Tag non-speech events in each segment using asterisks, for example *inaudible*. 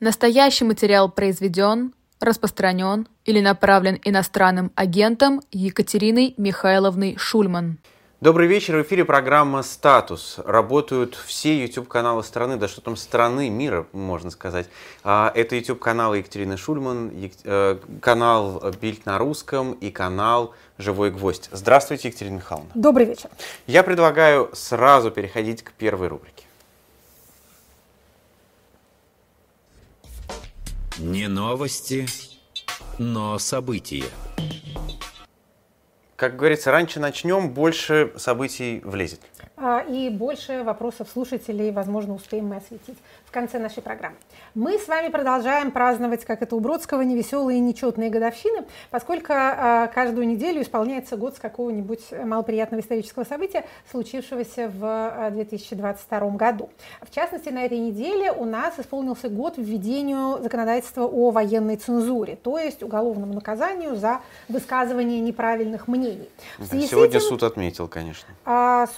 Настоящий материал произведен, распространен или направлен иностранным агентом Екатериной Михайловной Шульман. Добрый вечер, в эфире программа «Статус». Работают все YouTube-каналы страны, да что там страны, мира, можно сказать. А, это YouTube-канал Екатерины Шульман, э, канал «Бильд на русском» и канал «Живой гвоздь». Здравствуйте, Екатерина Михайловна. Добрый вечер. Я предлагаю сразу переходить к первой рубрике. Не новости, но события. Как говорится, раньше начнем, больше событий влезет. А, и больше вопросов слушателей, возможно, успеем мы осветить в конце нашей программы. Мы с вами продолжаем праздновать, как это у Бродского, невеселые и нечетные годовщины, поскольку а, каждую неделю исполняется год с какого-нибудь малоприятного исторического события, случившегося в 2022 а, году. В частности, на этой неделе у нас исполнился год введению законодательства о военной цензуре, то есть уголовному наказанию за высказывание неправильных мнений. Сегодня этим, суд отметил, конечно.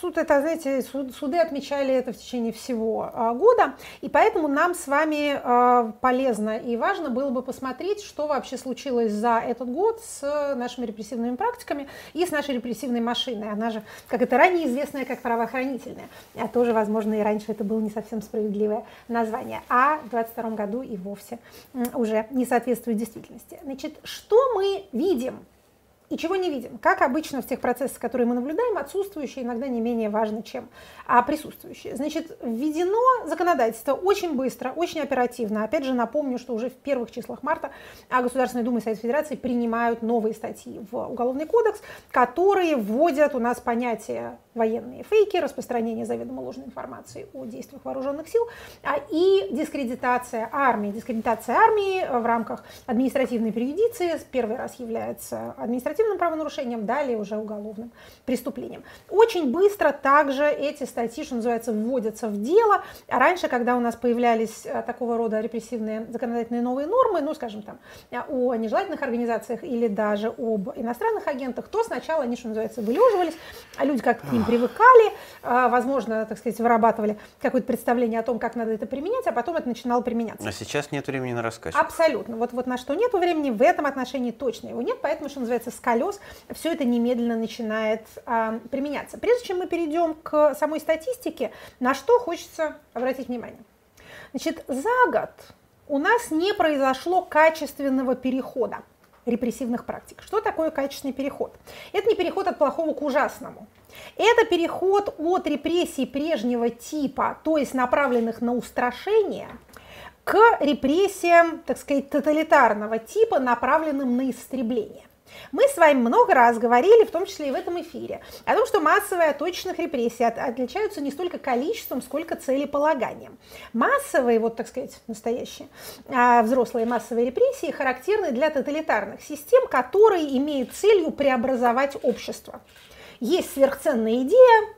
Суд это знаете, суды отмечали это в течение всего а, года, и поэтому нам с вами а, полезно и важно было бы посмотреть, что вообще случилось за этот год с нашими репрессивными практиками и с нашей репрессивной машиной. Она же, как это ранее известная, как правоохранительная. А тоже, возможно, и раньше это было не совсем справедливое название. А в 2022 году и вовсе уже не соответствует действительности. Значит, что мы видим и чего не видим. Как обычно в тех процессах, которые мы наблюдаем, отсутствующие иногда не менее важны, чем а присутствующие. Значит, введено законодательство очень быстро, очень оперативно. Опять же, напомню, что уже в первых числах марта а Государственная Дума и Совет Федерации принимают новые статьи в Уголовный кодекс, которые вводят у нас понятие военные фейки, распространение заведомо ложной информации о действиях вооруженных сил а, и дискредитация армии. Дискредитация армии в рамках административной периодиции первый раз является административным правонарушением, далее уже уголовным преступлением. Очень быстро также эти статьи, что называется, вводятся в дело. Раньше, когда у нас появлялись э, такого рода репрессивные законодательные новые нормы, ну, скажем, там, э, о нежелательных организациях или даже об иностранных агентах, то сначала они, что называется, вылеживались, а люди как к ним привыкали, э, возможно, так сказать, вырабатывали какое-то представление о том, как надо это применять, а потом это начинало применяться. А сейчас нет времени на рассказ. Абсолютно. Вот, вот на что нет времени, в этом отношении точно его нет, поэтому, что называется, колес, все это немедленно начинает а, применяться. Прежде чем мы перейдем к самой статистике, на что хочется обратить внимание. Значит, за год у нас не произошло качественного перехода репрессивных практик. Что такое качественный переход? Это не переход от плохого к ужасному. Это переход от репрессий прежнего типа, то есть направленных на устрашение, к репрессиям, так сказать, тоталитарного типа, направленным на истребление. Мы с вами много раз говорили, в том числе и в этом эфире, о том, что массовые от точечных репрессий отличаются не столько количеством, сколько целеполаганием. Массовые, вот так сказать, настоящие, а, взрослые массовые репрессии характерны для тоталитарных систем, которые имеют целью преобразовать общество. Есть сверхценная идея,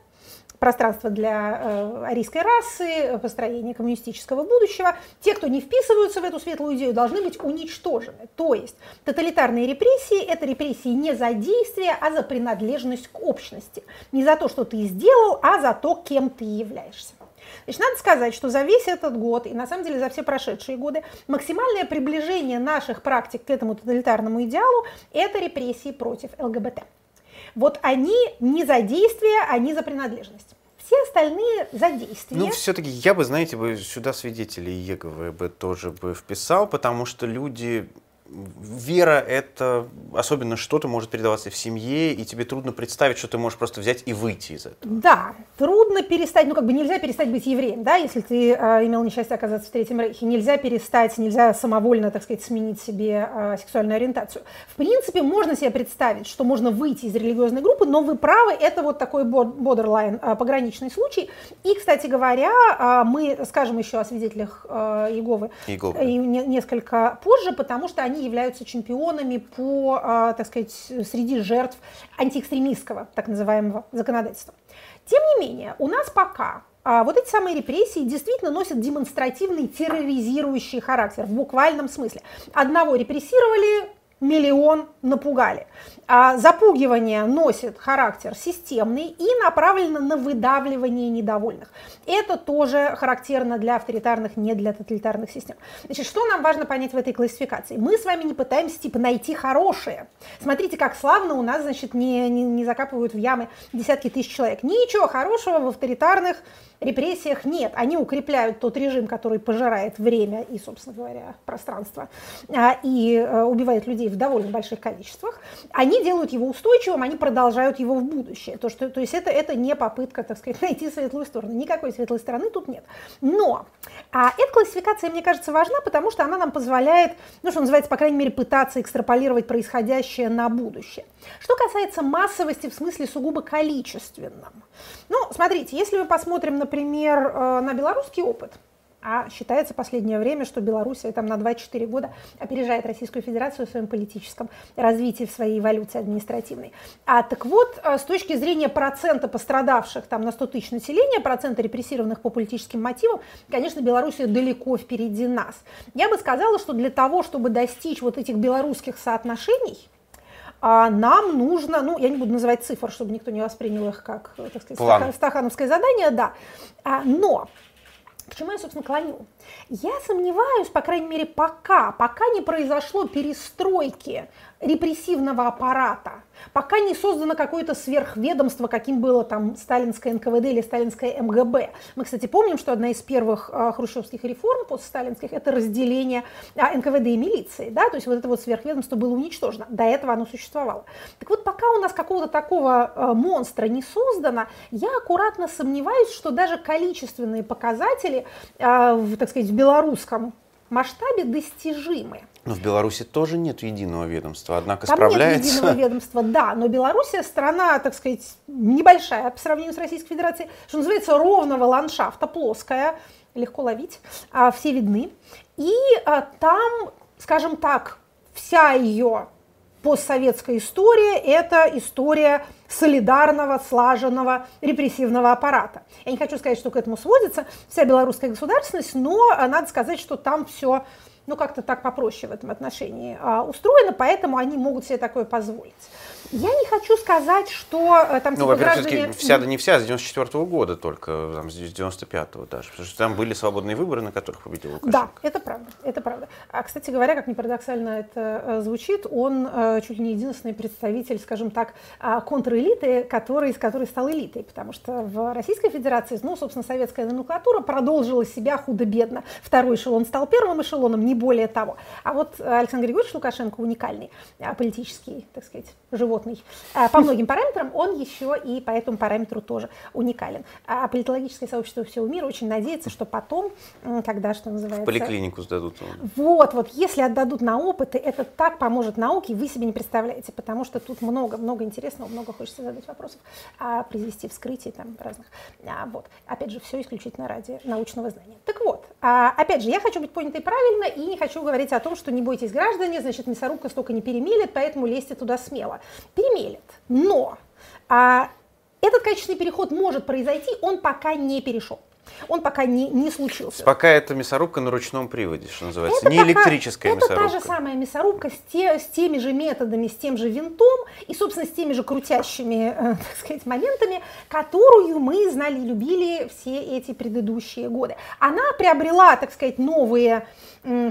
пространство для э, арийской расы, построение коммунистического будущего. Те, кто не вписываются в эту светлую идею, должны быть уничтожены. То есть тоталитарные репрессии – это репрессии не за действие, а за принадлежность к общности. Не за то, что ты сделал, а за то, кем ты являешься. Значит, надо сказать, что за весь этот год, и на самом деле за все прошедшие годы, максимальное приближение наших практик к этому тоталитарному идеалу – это репрессии против ЛГБТ. Вот они не за действие, они за принадлежность. Все остальные за действие. Ну, все-таки я бы, знаете, бы сюда свидетелей Еговы бы тоже бы вписал, потому что люди вера — это особенно что-то может передаваться в семье, и тебе трудно представить, что ты можешь просто взять и выйти из этого. Да, трудно перестать, ну как бы нельзя перестать быть евреем, да, если ты э, имел несчастье оказаться в Третьем Рейхе, нельзя перестать, нельзя самовольно, так сказать, сменить себе э, сексуальную ориентацию. В принципе, можно себе представить, что можно выйти из религиозной группы, но вы правы, это вот такой borderline, э, пограничный случай. И, кстати говоря, э, мы скажем еще о свидетелях э, Иеговы, Иеговы. Не, несколько позже, потому что они являются чемпионами по, а, так сказать, среди жертв антиэкстремистского, так называемого, законодательства. Тем не менее, у нас пока а вот эти самые репрессии действительно носят демонстративный терроризирующий характер в буквальном смысле. Одного репрессировали, миллион напугали. А запугивание носит характер системный и направлено на выдавливание недовольных. Это тоже характерно для авторитарных, не для тоталитарных систем. Значит, что нам важно понять в этой классификации? Мы с вами не пытаемся типа найти хорошее. Смотрите, как славно у нас, значит, не, не, не закапывают в ямы десятки тысяч человек. Ничего хорошего в авторитарных репрессиях нет. Они укрепляют тот режим, который пожирает время и, собственно говоря, пространство, а, и э, убивает людей в довольно больших количествах. Они делают его устойчивым, они продолжают его в будущее. То, что, то есть это, это не попытка, так сказать, *laughs* найти светлую сторону. Никакой светлой стороны тут нет. Но а эта классификация, мне кажется, важна, потому что она нам позволяет, ну, что называется, по крайней мере, пытаться экстраполировать происходящее на будущее. Что касается массовости в смысле сугубо количественном. Ну, смотрите, если мы посмотрим, например, э, на белорусский опыт, а считается последнее время, что Белоруссия там на 2-4 года опережает Российскую Федерацию в своем политическом развитии, в своей эволюции административной. А так вот, э, с точки зрения процента пострадавших там на 100 тысяч населения, процента репрессированных по политическим мотивам, конечно, Белоруссия далеко впереди нас. Я бы сказала, что для того, чтобы достичь вот этих белорусских соотношений, а нам нужно, ну, я не буду называть цифр, чтобы никто не воспринял их как, так сказать, План. стахановское задание, да, а, но к чему я, собственно, клоню? Я сомневаюсь, по крайней мере, пока, пока не произошло перестройки репрессивного аппарата, пока не создано какое-то сверхведомство, каким было там сталинское НКВД или сталинское МГБ. Мы, кстати, помним, что одна из первых э, хрущевских реформ после сталинских это разделение э, НКВД и милиции, да, то есть вот это вот сверхведомство было уничтожено, до этого оно существовало. Так вот, пока у нас какого-то такого э, монстра не создано, я аккуратно сомневаюсь, что даже количественные показатели, в, так сказать, в белорусском масштабе достижимы. Но в Беларуси тоже нет единого ведомства, однако Там справляется. нет единого ведомства, да, но Белоруссия страна, так сказать, небольшая по сравнению с Российской Федерацией, что называется, ровного ландшафта, плоская, легко ловить, а, все видны. И а, там, скажем так, вся ее постсоветская история – это история солидарного, слаженного репрессивного аппарата. Я не хочу сказать, что к этому сводится вся белорусская государственность, но надо сказать, что там все ну, как-то так попроще в этом отношении а, устроено, поэтому они могут себе такое позволить. Я не хочу сказать, что э, там Ну, типа, во-первых, граждане... вся, да не вся, с 94 -го года только, там, с 95-го даже, потому что там были свободные выборы, на которых победил Лукашенко. Да, это правда, это правда. А, кстати говоря, как ни парадоксально это э, звучит, он э, чуть ли не единственный представитель, скажем так, а, контрэлиты, который, из которой стал элитой, потому что в Российской Федерации, ну, собственно, советская номенклатура продолжила себя худо-бедно. Второй эшелон стал первым эшелоном, не более того. А вот Александр Григорьевич Лукашенко уникальный а, политический, так сказать, живот животный. А, по многим параметрам он еще и по этому параметру тоже уникален. А политологическое сообщество всего мира очень надеется, что потом, когда, что называется... В поликлинику сдадут. Вот, вот, если отдадут на опыты, это так поможет науке, вы себе не представляете, потому что тут много, много интересного, много хочется задать вопросов, а произвести вскрытие там разных. А, вот, опять же, все исключительно ради научного знания. Так вот, а, опять же, я хочу быть понятой правильно и не хочу говорить о том, что не бойтесь граждане, значит, мясорубка столько не перемелет, поэтому лезьте туда смело перемелет. Но а, этот качественный переход может произойти, он пока не перешел. Он пока не, не случился. Пока это мясорубка на ручном приводе, что называется, это не пока, электрическая это мясорубка. Это та же самая мясорубка с, те, с теми же методами, с тем же винтом и, собственно, с теми же крутящими, э, *laughs* так сказать, моментами, которую мы знали и любили все эти предыдущие годы. Она приобрела, так сказать, новые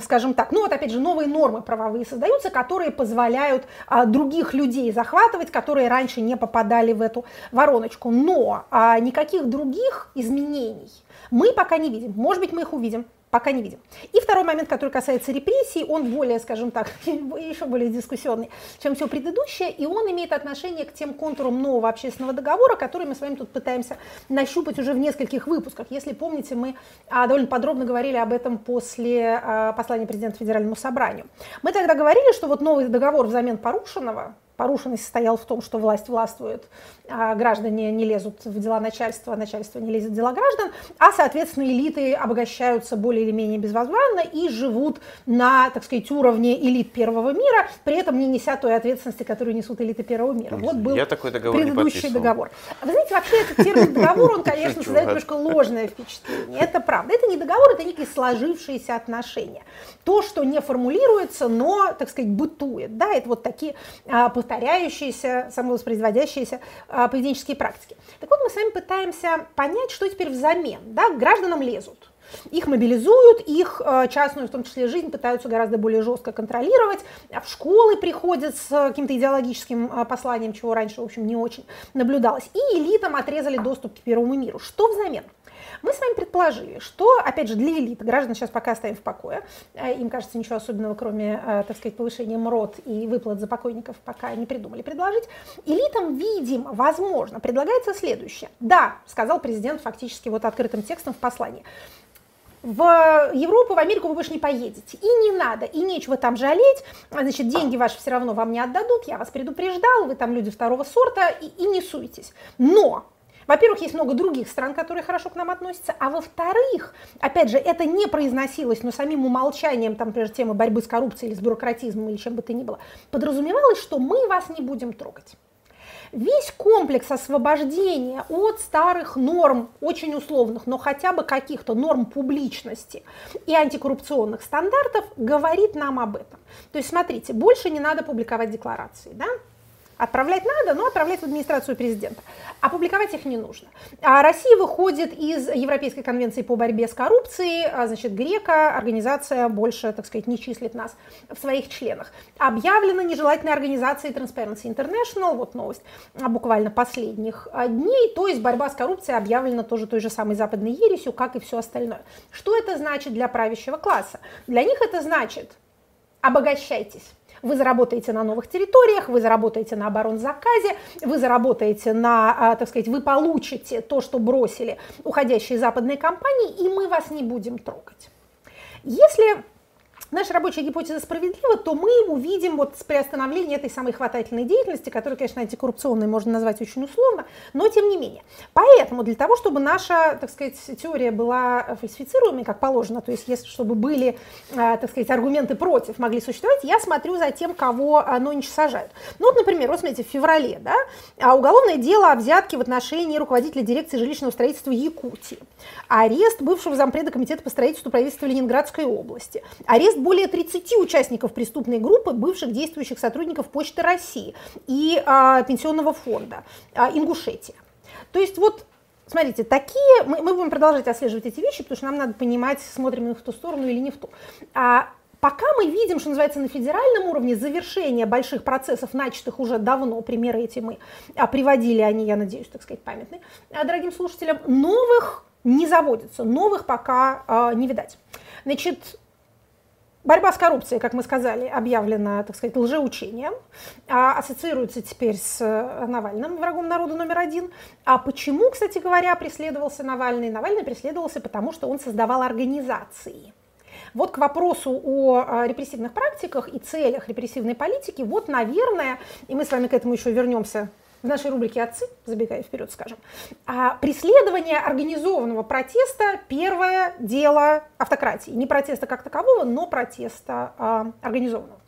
скажем так, ну вот опять же новые нормы правовые создаются, которые позволяют а, других людей захватывать, которые раньше не попадали в эту вороночку. Но а, никаких других изменений мы пока не видим. Может быть, мы их увидим пока не видим. И второй момент, который касается репрессий, он более, скажем так, *laughs* еще более дискуссионный, чем все предыдущее, и он имеет отношение к тем контурам нового общественного договора, который мы с вами тут пытаемся нащупать уже в нескольких выпусках. Если помните, мы а, довольно подробно говорили об этом после а, послания президента Федеральному собранию. Мы тогда говорили, что вот новый договор взамен порушенного, порушенность состояла в том, что власть властвует, а граждане не лезут в дела начальства, а начальство не лезет в дела граждан, а, соответственно, элиты обогащаются более или менее безвозвратно и живут на, так сказать, уровне элит первого мира, при этом не неся той ответственности, которую несут элиты первого мира. Вот был Я такой договор предыдущий договор. Вы знаете, вообще этот термин *laughs* договор, он, конечно, создает немножко ложное впечатление. Это правда. Это не договор, это некие сложившиеся отношения. То, что не формулируется, но, так сказать, бытует. Да, это вот такие а, повторяющиеся, самовоспроизводящиеся а, поведенческие практики. Так вот, мы с вами пытаемся понять, что теперь взамен. Да, к гражданам лезут. Их мобилизуют, их а, частную, в том числе жизнь, пытаются гораздо более жестко контролировать. В школы приходят с каким-то идеологическим посланием, чего раньше, в общем, не очень наблюдалось. И элитам отрезали доступ к первому миру. Что взамен? Мы с вами предположили, что, опять же, для элиты, граждан сейчас пока оставим в покое, э, им кажется ничего особенного, кроме, э, так сказать, повышения МРОД и выплат за покойников, пока не придумали предложить. Элитам, видимо, возможно, предлагается следующее. Да, сказал президент фактически вот открытым текстом в послании, в Европу, в Америку вы больше не поедете. И не надо, и нечего там жалеть. Значит, деньги ваши все равно вам не отдадут. Я вас предупреждал, вы там люди второго сорта, и, и не суетесь. Но во-первых, есть много других стран, которые хорошо к нам относятся, а во-вторых, опять же, это не произносилось, но самим умолчанием, там, например, темы борьбы с коррупцией или с бюрократизмом или чем бы то ни было, подразумевалось, что мы вас не будем трогать. Весь комплекс освобождения от старых норм, очень условных, но хотя бы каких-то норм публичности и антикоррупционных стандартов говорит нам об этом. То есть, смотрите, больше не надо публиковать декларации, да? Отправлять надо, но отправлять в администрацию президента. Опубликовать их не нужно. А Россия выходит из Европейской конвенции по борьбе с коррупцией, а, значит, Грека, организация больше, так сказать, не числит нас в своих членах. Объявлена нежелательной организацией Transparency International, вот новость а, буквально последних а, дней, то есть борьба с коррупцией объявлена тоже той же самой западной ересью, как и все остальное. Что это значит для правящего класса? Для них это значит обогащайтесь вы заработаете на новых территориях, вы заработаете на оборонзаказе, вы заработаете на, а, так сказать, вы получите то, что бросили уходящие западные компании, и мы вас не будем трогать. Если наша рабочая гипотеза справедлива, то мы увидим вот приостановление этой самой хватательной деятельности, которую, конечно, антикоррупционной можно назвать очень условно, но тем не менее. Поэтому для того, чтобы наша, так сказать, теория была фальсифицируемой, как положено, то есть если чтобы были, а, так сказать, аргументы против могли существовать, я смотрю за тем, кого нонче сажают. Ну вот, например, вот смотрите, в феврале, да, а уголовное дело о взятке в отношении руководителя дирекции жилищного строительства Якутии, арест бывшего зампреда комитета по строительству правительства Ленинградской области, арест более 30 участников преступной группы, бывших действующих сотрудников Почты России и а, Пенсионного фонда а, Ингушетия. То есть вот Смотрите, такие, мы, мы будем продолжать отслеживать эти вещи, потому что нам надо понимать, смотрим мы в ту сторону или не в ту. А пока мы видим, что называется, на федеральном уровне завершение больших процессов, начатых уже давно, примеры эти мы а, приводили, они, я надеюсь, так сказать, памятны а, дорогим слушателям, новых не заводится, новых пока а, не видать. Значит, Борьба с коррупцией, как мы сказали, объявлена, так сказать, лжеучением, а ассоциируется теперь с э, Навальным, врагом народа номер один. А почему, кстати говоря, преследовался Навальный? Навальный преследовался потому, что он создавал организации. Вот к вопросу о репрессивных практиках и целях репрессивной политики, вот, наверное, и мы с вами к этому еще вернемся в нашей рубрике «Отцы», забегая вперед, скажем, а преследование организованного протеста – первое дело автократии. Не протеста как такового, но протеста а, организованного.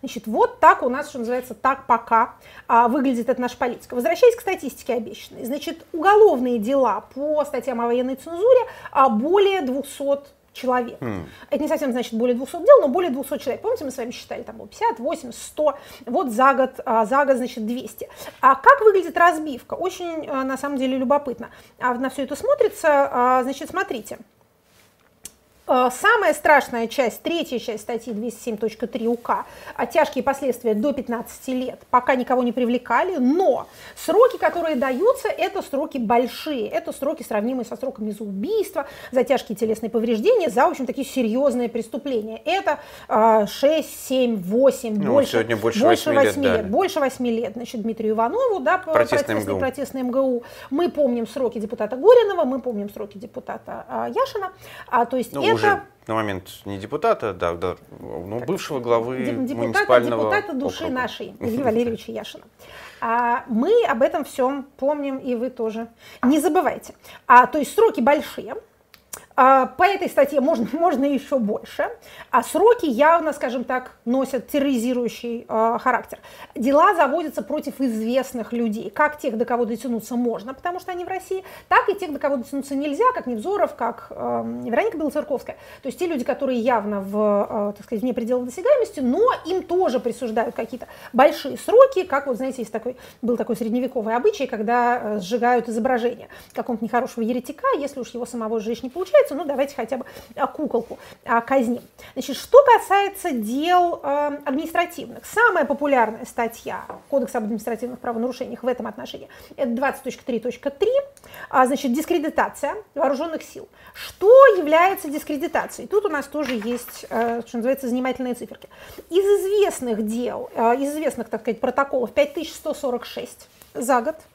Значит, вот так у нас, что называется, так пока а, выглядит эта наша политика. Возвращаясь к статистике обещанной, значит, уголовные дела по статьям о военной цензуре а, более 200 человек. Mm. Это не совсем значит более 200 дел, но более 200 человек. Помните, мы с вами считали, там было 50, 80, 100, вот за год, а, за год, значит, 200. А как выглядит разбивка? Очень, а, на самом деле, любопытно. А на все это смотрится, а, значит, смотрите. Э, самая страшная часть, третья часть статьи 207.3 УК, а тяжкие последствия до 15 лет, пока никого не привлекали, но сроки, которые даются, это сроки большие, это сроки, сравнимые со сроками за убийство, за тяжкие телесные повреждения, за, в общем, такие серьезные преступления. Это 6, 7, 8, ну, больше, сегодня больше, больше 8, 8 лет, лет. Больше 8 лет, значит, Дмитрию Иванову, да, протестный, МГУ. протестный МГУ. Мы помним сроки депутата Горинова, мы помним сроки депутата а, Яшина, а, то есть ну, это уже на момент не депутата, да, да но бывшего главы депутата, муниципального депутата души округа. нашей, Ильи Валерьевича Яшина. А мы об этом всем помним, и вы тоже. Не забывайте. А, то есть сроки большие, по этой статье можно, *laughs* можно еще больше, а сроки явно, скажем так, носят терроризирующий э, характер. Дела заводятся против известных людей, как тех, до кого дотянуться можно, потому что они в России, так и тех, до кого дотянуться нельзя, как Невзоров, как э, Вероника Белоцерковская. То есть те люди, которые явно в, э, так сказать, вне пределов досягаемости, но им тоже присуждают какие-то большие сроки, как вот, знаете, есть такой, был такой средневековый обычай, когда сжигают изображение какого-то нехорошего еретика, если уж его самого сжечь не получается, получается, ну давайте хотя бы а, куколку а, казним. Значит, что касается дел э, административных, самая популярная статья Кодекса об административных правонарушениях в этом отношении это 20.3.3, а, значит, дискредитация вооруженных сил. Что является дискредитацией? Тут у нас тоже есть, что называется, занимательные циферки. Из известных дел, из известных, так сказать, протоколов 5146 за год –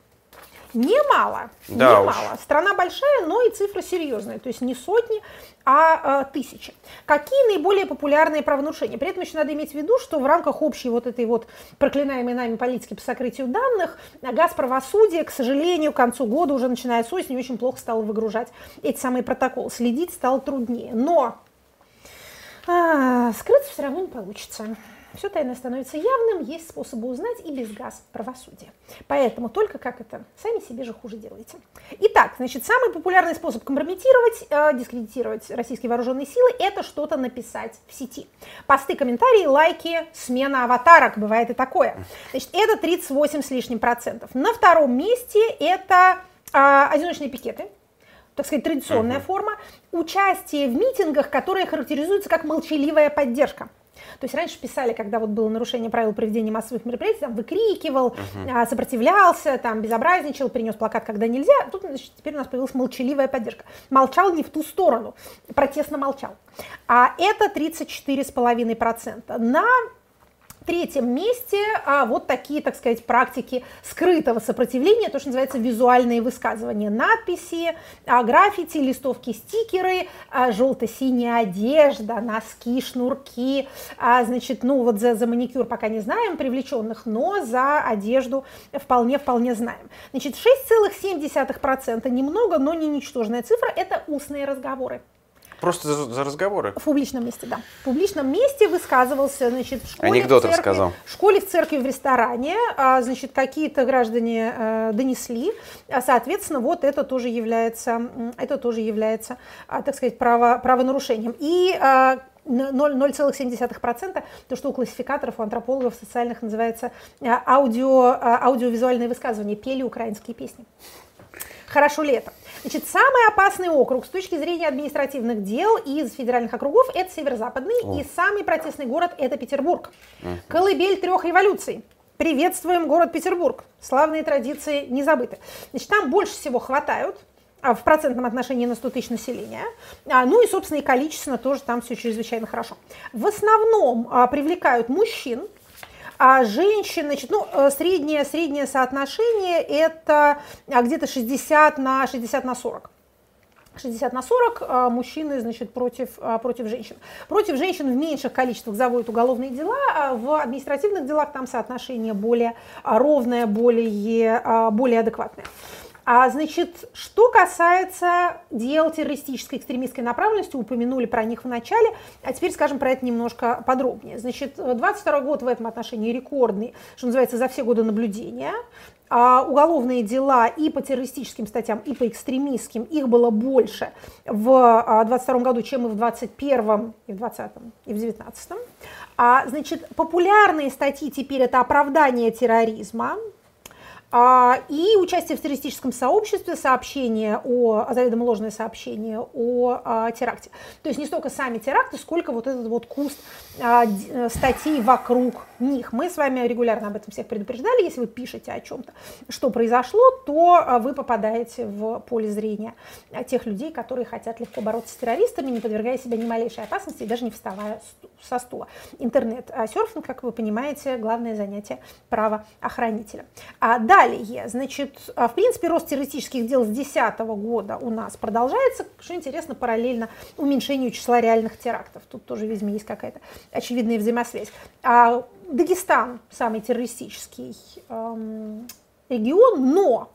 Немало, да немало. Уж. Страна большая, но и цифра серьезная, то есть не сотни, а, а тысячи. Какие наиболее популярные правонарушения? При этом еще надо иметь в виду, что в рамках общей вот этой вот проклинаемой нами политики по сокрытию данных, газ правосудия, к сожалению, к концу года, уже начиная с осени, очень плохо стало выгружать эти самые протоколы. Следить стало труднее. Но а, скрыться все равно не получится. Все тайное становится явным, есть способы узнать и без газ правосудия. Поэтому только как это, сами себе же хуже делаете. Итак, значит, самый популярный способ компрометировать, э, дискредитировать российские вооруженные силы – это что-то написать в сети. Посты, комментарии, лайки, смена аватарок, бывает и такое. Значит, это 38 с лишним процентов. На втором месте это э, одиночные пикеты, так сказать, традиционная uh-huh. форма, участие в митингах, которые характеризуются как молчаливая поддержка. То есть раньше писали, когда вот было нарушение правил проведения массовых мероприятий, там выкрикивал, uh-huh. сопротивлялся, там безобразничал, принес плакат, когда нельзя. Тут значит, теперь у нас появилась молчаливая поддержка. Молчал не в ту сторону, протестно молчал. А это 34,5%. На третьем месте а, вот такие, так сказать, практики скрытого сопротивления, то, что называется визуальные высказывания, надписи, а, граффити, листовки, стикеры, а, желто-синяя одежда, носки, шнурки, а, значит, ну вот за, за маникюр пока не знаем привлеченных, но за одежду вполне-вполне знаем. Значит, 6,7% немного, но не ничтожная цифра, это устные разговоры. Просто за, за разговоры? В публичном месте, да. В публичном месте высказывался, значит, в школе, Анекдот в церкви, рассказал. В школе, в церкви, в ресторане, а, значит, какие-то граждане э, донесли, а, соответственно, вот это тоже является, это тоже является, а, так сказать, право, правонарушением. И 0,7%, то, что у классификаторов, у антропологов социальных называется аудио, аудиовизуальные высказывания, пели украинские песни. Хорошо ли это? Значит, самый опасный округ с точки зрения административных дел из федеральных округов – это северо-западный, О. и самый протестный город – это Петербург. Угу. Колыбель трех революций. Приветствуем город Петербург. Славные традиции не забыты. Значит, там больше всего хватают, а, в процентном отношении на 100 тысяч населения. А, ну и, собственно, и количественно тоже там все чрезвычайно хорошо. В основном а, привлекают мужчин, а женщин, значит, ну, э, среднее, среднее соотношение это а, где-то 60 на 60 на 40. 60 на 40 а, мужчины, значит, против, а, против женщин. Против женщин в меньших количествах заводят уголовные дела, в административных делах там соотношение более ровное, более, более адекватное. А, значит, что касается дел террористической экстремистской направленности, упомянули про них в начале, а теперь скажем про это немножко подробнее. Значит, 22 год в этом отношении рекордный, что называется, за все годы наблюдения. А уголовные дела и по террористическим статьям, и по экстремистским, их было больше в 22 году, чем и в 21 и в 20 и в 19 а, значит, популярные статьи теперь это оправдание терроризма, а, и участие в террористическом сообществе, сообщение о, заведомо ложное сообщение о, а, теракте. То есть не столько сами теракты, сколько вот этот вот куст а, э, статей вокруг них. Мы с вами регулярно об этом всех предупреждали. Если вы пишете о чем-то, что произошло, то вы попадаете в поле зрения тех людей, которые хотят легко бороться с террористами, не подвергая себя ни малейшей опасности и даже не вставая со стула. Интернет-серфинг, как вы понимаете, главное занятие правоохранителя. А, да, далее, значит, а, в принципе, рост террористических дел с 2010 года у нас продолжается, что интересно, параллельно уменьшению числа реальных терактов. Тут тоже, видимо, есть какая-то очевидная взаимосвязь. А Дагестан самый террористический эм, регион, но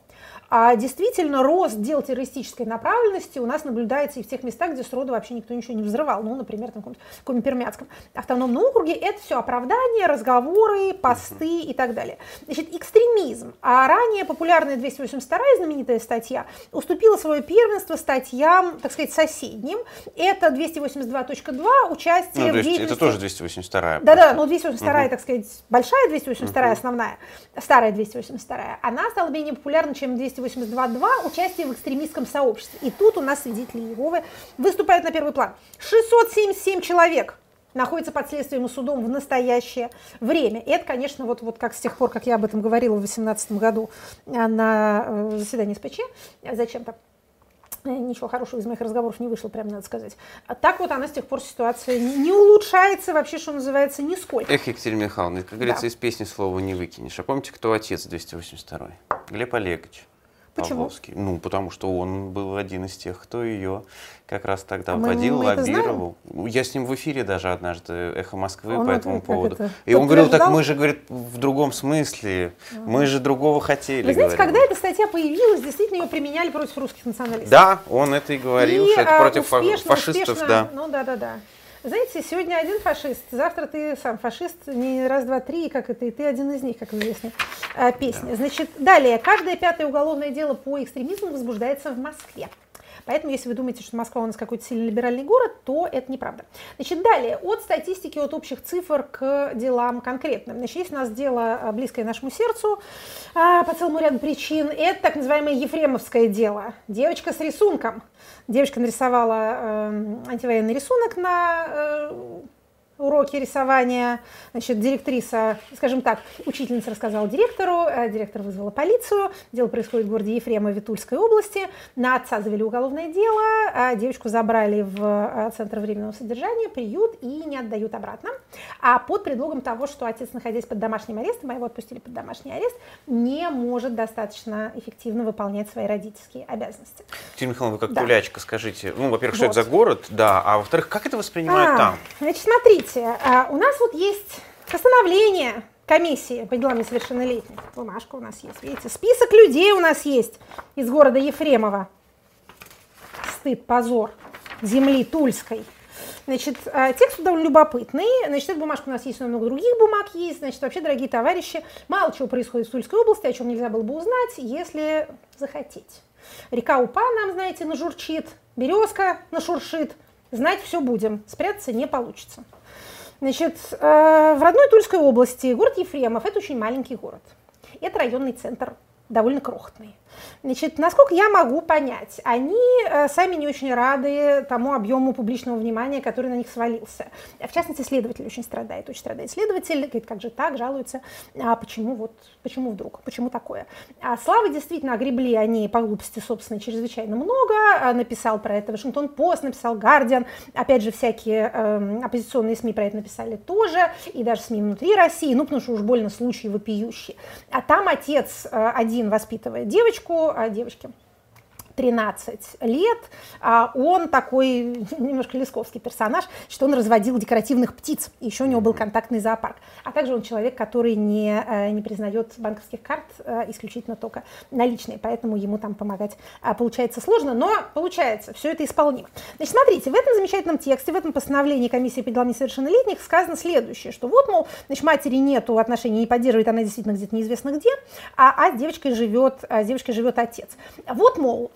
а действительно, рост дел террористической направленности у нас наблюдается и в тех местах, где сроду вообще никто ничего не взрывал. Ну, например, в каком-нибудь Пермяцком автономном округе. Это все оправдания, разговоры, посты и так далее. Значит, экстремизм. А ранее популярная 282 знаменитая статья уступила свое первенство статьям, так сказать, соседним. Это 282.2, участие ну, в деятельности... это тоже 282 Да-да, но 282 угу. так сказать, большая 282 угу. основная, старая 282 она стала менее популярна, чем 282 282.2 участие в экстремистском сообществе. И тут у нас свидетели Иеговы выступают на первый план. 677 человек находится под следствием и судом в настоящее время. И это, конечно, вот, вот как с тех пор, как я об этом говорила в 2018 году э, на э, заседании СПЧ, зачем-то, э, ничего хорошего из моих разговоров не вышло, прямо надо сказать. А так вот она с тех пор ситуация не улучшается вообще, что называется, нисколько. Эх, Екатерина Михайловна, как говорится, да. из песни слова не выкинешь. А помните, кто отец 282 Глеб Олегович. Почему? Павловский. Ну, потому что он был один из тех, кто ее как раз тогда а водил, мы, мы лоббировал. Я с ним в эфире даже однажды «Эхо Москвы» он по этому поводу. Это, и он говорил, так мы же, говорит, в другом смысле, ага. мы же другого хотели. Вы знаете, говорил. когда эта статья появилась, действительно ее применяли против русских националистов. Да, он это и говорил, и, что это против успешно, фашистов, успешно, да. Ну да, да, да. Знаете, сегодня один фашист, завтра ты сам фашист, не раз, два, три, как это, и ты один из них, как известно, э, песня. Значит, далее, каждое пятое уголовное дело по экстремизму возбуждается в Москве. Поэтому, если вы думаете, что Москва у нас какой-то сильно либеральный город, то это неправда. Значит, далее, от статистики, от общих цифр к делам конкретным. Значит, есть у нас дело э, близкое нашему сердцу а, по целому ряду причин. Это так называемое Ефремовское дело. Девочка с рисунком. Девочка нарисовала э, антивоенный рисунок на э, уроки рисования. Значит, директриса, скажем так, учительница рассказала директору, э, директор вызвала полицию. Дело происходит в городе Ефремове Тульской области. На отца завели уголовное дело, а девочку забрали в э, центр временного содержания, приют и не отдают обратно. А под предлогом того, что отец, находясь под домашним арестом, а его отпустили под домашний арест, не может достаточно эффективно выполнять свои родительские обязанности. Тина Михайловна, вы как да. тулячка, скажите, ну, во-первых, что вот. это за город, да, а во-вторых, как это воспринимают а, там? Значит, смотрите, Смотрите, а, у нас вот есть постановление комиссии по делам несовершеннолетних. Бумажка у нас есть, видите, список людей у нас есть из города Ефремова. Стыд, позор земли Тульской. Значит, а, текст довольно любопытный. Значит, эта бумажка у нас есть, но много других бумаг есть. Значит, вообще, дорогие товарищи, мало чего происходит в Тульской области, о чем нельзя было бы узнать, если захотеть. Река Упа нам, знаете, нажурчит, березка нашуршит. Знать все будем, спрятаться не получится. Значит, э, в родной Тульской области город Ефремов – это очень маленький город. Это районный центр, довольно крохотный. Значит, насколько я могу понять, они э, сами не очень рады тому объему публичного внимания, который на них свалился. В частности, следователь очень страдает, очень страдает следователь, говорит, как же так, жалуется, а почему вот, почему вдруг, почему такое. А славы действительно огребли они по глупости, собственно, чрезвычайно много, а, написал про это Вашингтон Пост, написал Гардиан, опять же, всякие э, оппозиционные СМИ про это написали тоже, и даже СМИ внутри России, ну, потому что уж больно случаи вопиющие. А там отец э, один воспитывает девочку, о девочке 13 лет, а он такой немножко лесковский персонаж, что он разводил декоративных птиц, еще у него был контактный зоопарк. А также он человек, который не, э, не признает банковских карт э, исключительно только наличные, поэтому ему там помогать а, получается сложно, но получается, все это исполнимо. Значит, смотрите, в этом замечательном тексте, в этом постановлении комиссии по делам несовершеннолетних сказано следующее, что вот, мол, значит, матери нету отношений, не поддерживает, она действительно где-то неизвестно где, а, а с девочкой живет, а с девочкой живет отец. Вот, мол,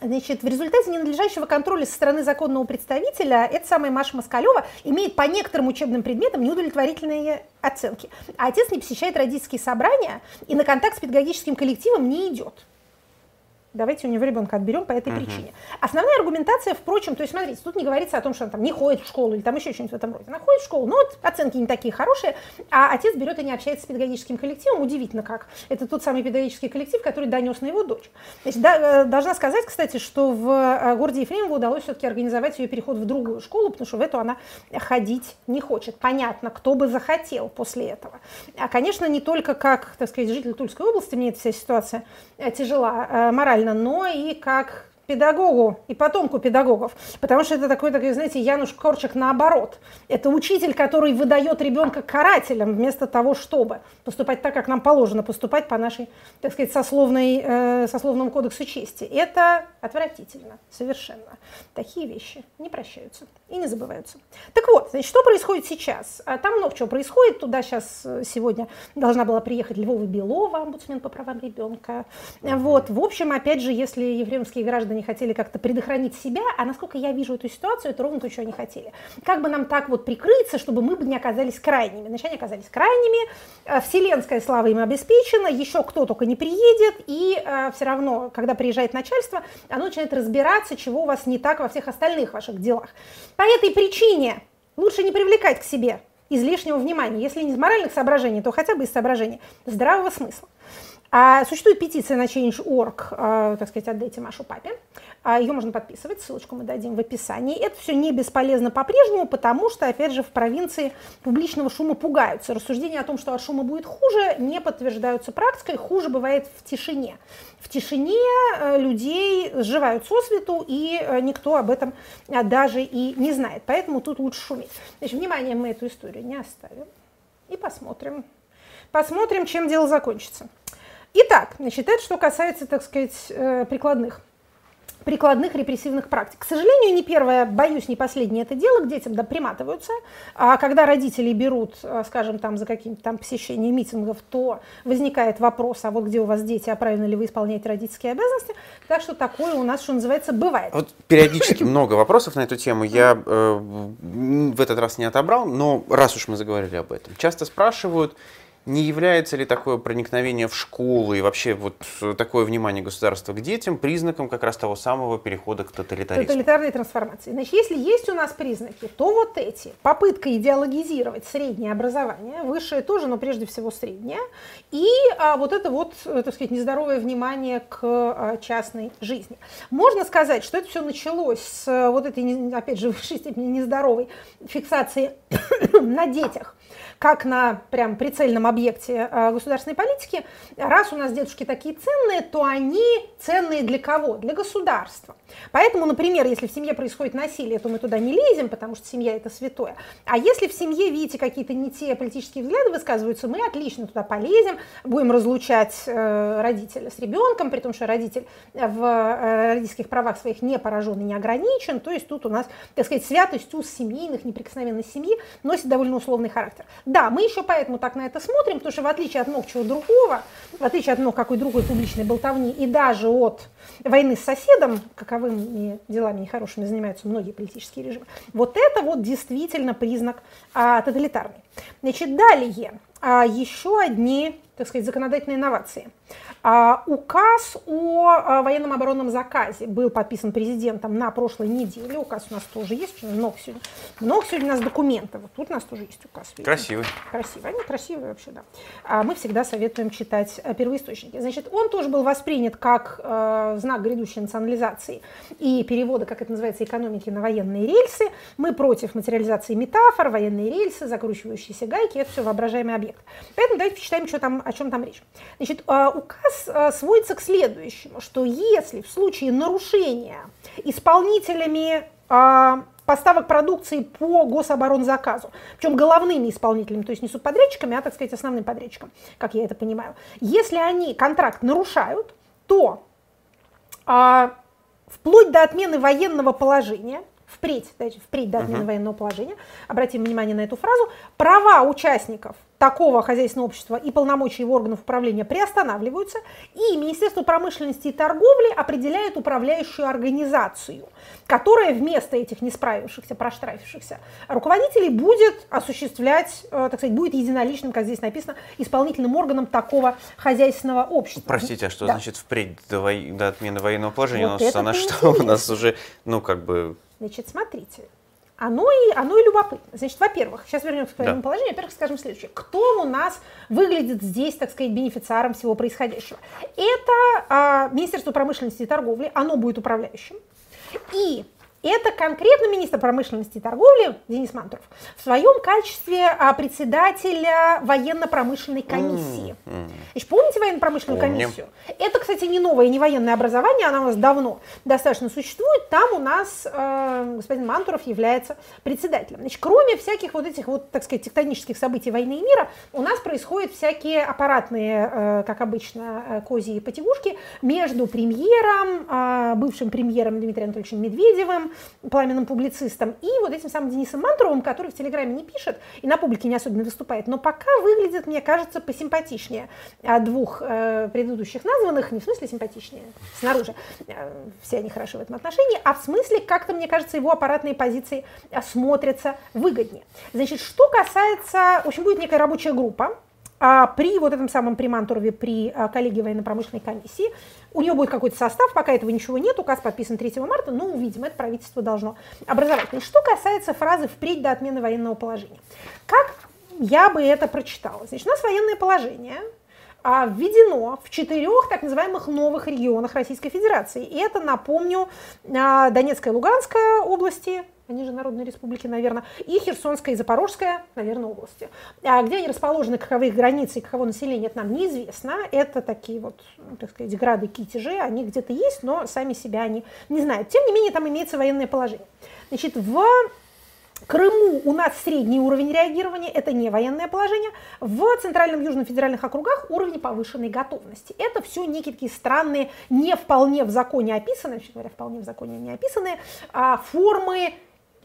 значит, в результате ненадлежащего контроля со стороны законного представителя эта самая Маша Москалева имеет по некоторым учебным предметам неудовлетворительные оценки. А отец не посещает родительские собрания и на контакт с педагогическим коллективом не идет. Давайте у него ребенка отберем по этой uh-huh. причине. Основная аргументация, впрочем, то есть смотрите, тут не говорится о том, что он там не ходит в школу или там еще что-нибудь в этом роде. Она ходит в школу, но вот оценки не такие хорошие, а отец берет и не общается с педагогическим коллективом. Удивительно как. Это тот самый педагогический коллектив, который донес на его дочь. Значит, да, э, должна сказать, кстати, что в э, городе Ефремово удалось все-таки организовать ее переход в другую школу, потому что в эту она ходить не хочет. Понятно, кто бы захотел после этого. А, конечно, не только как, так сказать, житель Тульской области мне эта вся ситуация э, тяжела морально, но и как педагогу и потомку педагогов, потому что это такой, такой, знаете, Януш Корчик наоборот. Это учитель, который выдает ребенка карателям вместо того, чтобы поступать так, как нам положено поступать по нашей, так сказать, сословной, э, сословному кодексу чести. Это отвратительно, совершенно. Такие вещи не прощаются и не забываются. Так вот, значит, что происходит сейчас? А, там много чего происходит. Туда сейчас э, сегодня должна была приехать Львова Белова, омбудсмен по правам ребенка. Вот, в общем, опять же, если ефремские граждане они хотели как-то предохранить себя, а насколько я вижу эту ситуацию, это ровно то, что они хотели. Как бы нам так вот прикрыться, чтобы мы бы не оказались крайними. Значит, они оказались крайними, э, вселенская слава им обеспечена, еще кто только не приедет, и э, все равно, когда приезжает начальство, оно начинает разбираться, чего у вас не так во всех остальных ваших делах. По этой причине лучше не привлекать к себе излишнего внимания. Если не из моральных соображений, то хотя бы из соображений здравого смысла. А существует петиция на Change.org, э, так сказать, отдайте Машу папе. А ее можно подписывать, ссылочку мы дадим в описании. Это все не бесполезно по-прежнему, потому что, опять же, в провинции публичного шума пугаются. Рассуждения о том, что от шума будет хуже, не подтверждаются практикой. Хуже бывает в тишине. В тишине э, людей сживают со свету, и э, никто об этом даже и не знает. Поэтому тут лучше шуметь. Значит, внимание, мы эту историю не оставим. И посмотрим. Посмотрим, чем дело закончится. Итак, значит, это что касается, так сказать, э, прикладных прикладных репрессивных практик. К сожалению, не первое, боюсь, не последнее это дело, к детям да, приматываются. А когда родители берут, э, скажем, там за каким-то там посещение митингов, то возникает вопрос, а вот где у вас дети, а правильно ли вы исполняете родительские обязанности. Так что такое у нас, что называется, бывает. Вот периодически *coughs* много вопросов на эту тему я э, в этот раз не отобрал, но раз уж мы заговорили об этом, часто спрашивают, не является ли такое проникновение в школу и вообще вот такое внимание государства к детям признаком как раз того самого перехода к тоталитаризму? Тоталитарной трансформации. Значит, если есть у нас признаки, то вот эти. Попытка идеологизировать среднее образование, высшее тоже, но прежде всего среднее, и а, вот это вот, э, так сказать, нездоровое внимание к а, частной жизни. Можно сказать, что это все началось с э, вот этой, опять же, в высшей степени нездоровой фиксации *coughs* на детях как на прям прицельном объекте э, государственной политики, раз у нас дедушки такие ценные, то они ценные для кого? Для государства. Поэтому, например, если в семье происходит насилие, то мы туда не лезем, потому что семья это святое. А если в семье, видите, какие-то не те политические взгляды высказываются, мы отлично туда полезем, будем разлучать э, родителя с ребенком, при том, что родитель в э, родительских правах своих не поражен и не ограничен. То есть тут у нас, так сказать, святость уз семейных, неприкосновенность семьи носит довольно условный характер. Да, мы еще поэтому так на это смотрим, потому что в отличие от много чего другого, в отличие от много какой другой публичной болтовни и даже от войны с соседом, каковыми делами нехорошими занимаются многие политические режимы, вот это вот действительно признак а, тоталитарный. Значит, далее а, еще одни, так сказать, законодательные инновации. А, указ о а, военном оборонном заказе был подписан президентом на прошлой неделе. Указ у нас тоже есть, много сегодня. Много сегодня у нас документов. Вот тут у нас тоже есть указ. Видите? Красивый. Красивый. Они красивые вообще, да. А мы всегда советуем читать э, первоисточники. Значит, он тоже был воспринят как э, знак грядущей национализации и перевода, как это называется, экономики на военные рельсы. Мы против материализации метафор, военные рельсы, закручивающиеся гайки. Это все воображаемый объект. Поэтому давайте почитаем, что там, о чем там речь. Значит, э, указ рассказ э, сводится к следующему, что если в случае нарушения исполнителями а, поставок продукции по гособоронзаказу, причем головными исполнителями, то есть не субподрядчиками, а, так сказать, основным подрядчиком, как я это понимаю. Если они контракт нарушают, то а, вплоть до отмены военного положения впредь, впредь до отмены uh-huh. военного положения, обратим внимание на эту фразу, права участников такого хозяйственного общества и полномочия его органов управления приостанавливаются, и Министерство промышленности и торговли определяет управляющую организацию, которая вместо этих не справившихся, проштрафившихся руководителей будет осуществлять, э, так сказать, будет единоличным, как здесь написано, исполнительным органом такого хозяйственного общества. Простите, а что да. значит впредь до, во... до отмены военного положения? Вот у нас она что? У нас уже, ну, как бы... Значит, смотрите, оно и, оно и любопытно. Значит, во-первых, сейчас вернемся к военному да. положению. Во-первых, скажем следующее. Кто у нас выглядит здесь, так сказать, бенефициаром всего происходящего? Это а, Министерство промышленности и торговли, оно будет управляющим. И это конкретно министр промышленности и торговли Денис Мантуров в своем качестве а, председателя военно-промышленной комиссии. Значит, помните военно-промышленную Помним. комиссию? Это, кстати, не новое, не военное образование, она у нас давно достаточно существует. Там у нас э, господин Мантуров является председателем. Значит, кроме всяких вот этих вот, так сказать, тектонических событий войны и мира, у нас происходят всякие аппаратные, э, как обычно, э, кози и потягушки между премьером, э, бывшим премьером Дмитрием Анатольевичем Медведевым, пламенным публицистом, и вот этим самым Денисом Мантуровым, который в Телеграме не пишет и на публике не особенно выступает, но пока выглядит, мне кажется, посимпатичнее двух э, предыдущих названных, не в смысле симпатичнее, снаружи, э, все они хороши в этом отношении, а в смысле, как-то, мне кажется, его аппаратные позиции смотрятся выгоднее. Значит, что касается, в общем, будет некая рабочая группа, при вот этом самом Примантурове, при а, коллегии военно-промышленной комиссии, у нее будет какой-то состав, пока этого ничего нет, указ подписан 3 марта, но увидим, это правительство должно образовать. И что касается фразы «впредь до отмены военного положения». Как я бы это прочитала? Значит, у нас военное положение, а, введено в четырех так называемых новых регионах Российской Федерации. И это, напомню, а, Донецкая и Луганская области, они же народные республики, наверное, и Херсонская и Запорожская, наверное, области. А где они расположены, каковы их границы и каково население, это нам неизвестно. Это такие вот, ну, так сказать, грады, китежи, они где-то есть, но сами себя они не знают. Тем не менее, там имеется военное положение. Значит, в Крыму у нас средний уровень реагирования, это не военное положение. В Центральном Южном федеральных округах уровень повышенной готовности. Это все некие такие странные, не вполне в законе описанные, вообще говоря, вполне в законе не описанные, а формы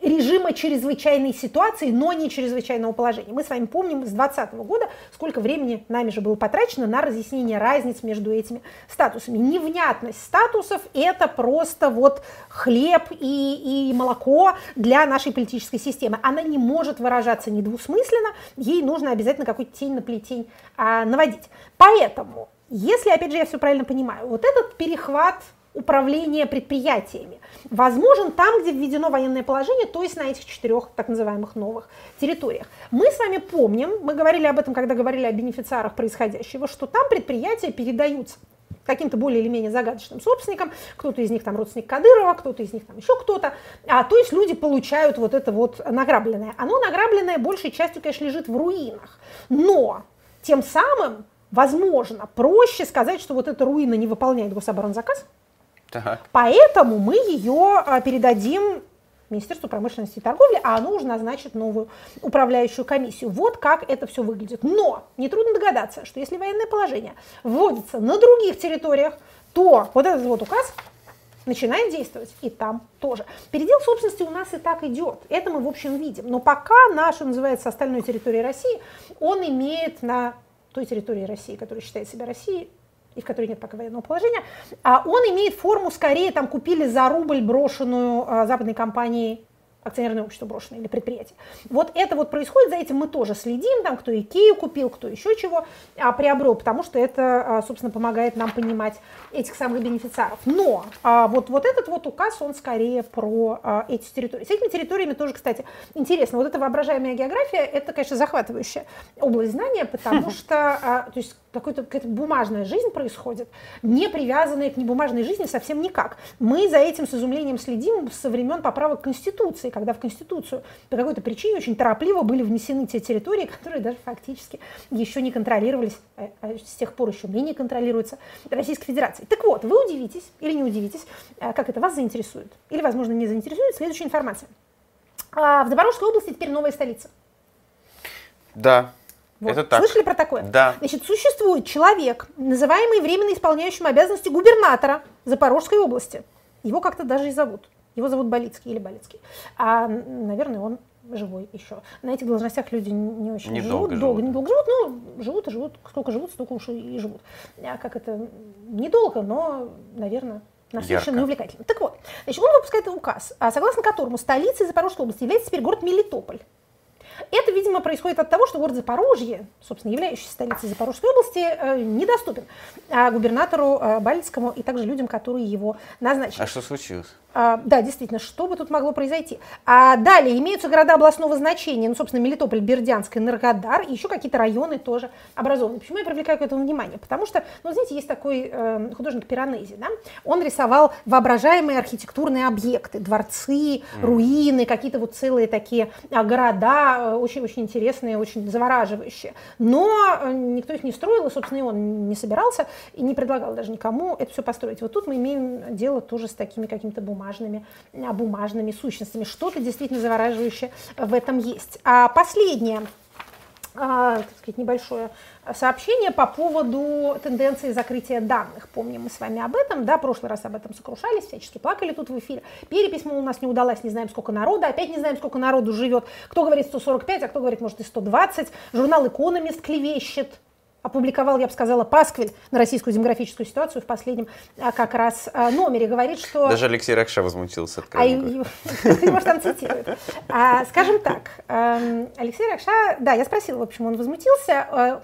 режима чрезвычайной ситуации, но не чрезвычайного положения. Мы с вами помним с 2020 года, сколько времени нами же было потрачено на разъяснение разниц между этими статусами. Невнятность статусов – это просто вот хлеб и, и молоко для нашей политической системы. Она не может выражаться недвусмысленно, ей нужно обязательно какую-то тень на плетень а, наводить. Поэтому, если, опять же, я все правильно понимаю, вот этот перехват управления предприятиями. Возможен там, где введено военное положение, то есть на этих четырех так называемых новых территориях. Мы с вами помним, мы говорили об этом, когда говорили о бенефициарах происходящего, что там предприятия передаются каким-то более или менее загадочным собственникам, кто-то из них там родственник Кадырова, кто-то из них там еще кто-то, а, то есть люди получают вот это вот награбленное. Оно награбленное большей частью, конечно, лежит в руинах, но тем самым, возможно, проще сказать, что вот эта руина не выполняет гособоронзаказ, так. Поэтому мы ее а, передадим Министерству промышленности и торговли, а оно уже назначит новую управляющую комиссию. Вот как это все выглядит. Но нетрудно догадаться, что если военное положение вводится на других территориях, то вот этот вот указ начинает действовать и там тоже. Передел собственности у нас и так идет. Это мы, в общем, видим. Но пока наша, называется, остальной территории России, он имеет на той территории России, которая считает себя Россией, и в которой нет пока военного положения, а он имеет форму, скорее, там купили за рубль брошенную а, западной компанией акционерное общество брошенное или предприятие. Вот это вот происходит, за этим мы тоже следим, там, кто Икею купил, кто еще чего а, приобрел, потому что это, а, собственно, помогает нам понимать этих самых бенефициаров. Но а, вот, вот этот вот указ, он скорее про а, эти территории. С этими территориями тоже, кстати, интересно. Вот эта воображаемая география, это, конечно, захватывающая область знания, потому *laughs* что, а, то есть, какая-то какая бумажная жизнь происходит, не привязанная к небумажной жизни совсем никак. Мы за этим с изумлением следим со времен поправок Конституции, когда в Конституцию по какой-то причине очень торопливо были внесены те территории, которые даже фактически еще не контролировались, а, а с тех пор еще менее контролируются Российской Федерацией. Так вот, вы удивитесь или не удивитесь, а, как это вас заинтересует, или, возможно, не заинтересует следующая информация. А, в Запорожской области теперь новая столица. Да, вот. Это так. Слышали про такое? Да. Значит, существует человек, называемый временно исполняющим обязанности губернатора Запорожской области. Его как-то даже и зовут. Его зовут Болицкий или Болицкий. А, наверное, он живой еще. На этих должностях люди не очень Не живут, долго долго, живут. недолго живут, но живут и живут, сколько живут, столько уж и живут. А как это, недолго, но, наверное, насыщенно Ярко. и увлекательно. Так вот, значит, он выпускает указ, а, согласно которому столицей Запорожской области является теперь город Мелитополь. Это, видимо, происходит от того, что город Запорожье, собственно, являющийся столицей Запорожской области, э, недоступен а, губернатору э, Бальцкому и также людям, которые его назначили. А что случилось? А, да, действительно, что бы тут могло произойти? А далее имеются города областного значения, ну, собственно, Мелитополь, Бердянск, Энергодар, и еще какие-то районы тоже образованы. Почему я привлекаю к этому внимание? Потому что, ну, знаете, есть такой э, художник Пиранези, да? Он рисовал воображаемые архитектурные объекты, дворцы, руины, какие-то вот целые такие а, города, э, очень-очень интересные, очень завораживающие. Но э, никто их не строил, и, собственно, и он не собирался, и не предлагал даже никому это все построить. Вот тут мы имеем дело тоже с такими какими-то бумажными, а, бумажными сущностями. Что-то действительно завораживающее в этом есть. А последнее, а, так сказать, небольшое сообщение по поводу тенденции закрытия данных. Помним мы с вами об этом, да, прошлый раз об этом сокрушались, всячески плакали тут в эфире. Перепись, мол, у нас не удалась, не знаем, сколько народа, опять не знаем, сколько народу живет. Кто говорит 145, а кто говорит, может, и 120. Журнал «Экономист» клевещет, опубликовал, я бы сказала, пасквиль на российскую демографическую ситуацию в последнем а, как раз а, номере. Говорит, что... Даже Алексей Ракша возмутился А откровенно говоря. и- может, там цитирует. А, скажем так, эм, Алексей Ракша, да, я спросила, в общем, он возмутился. э,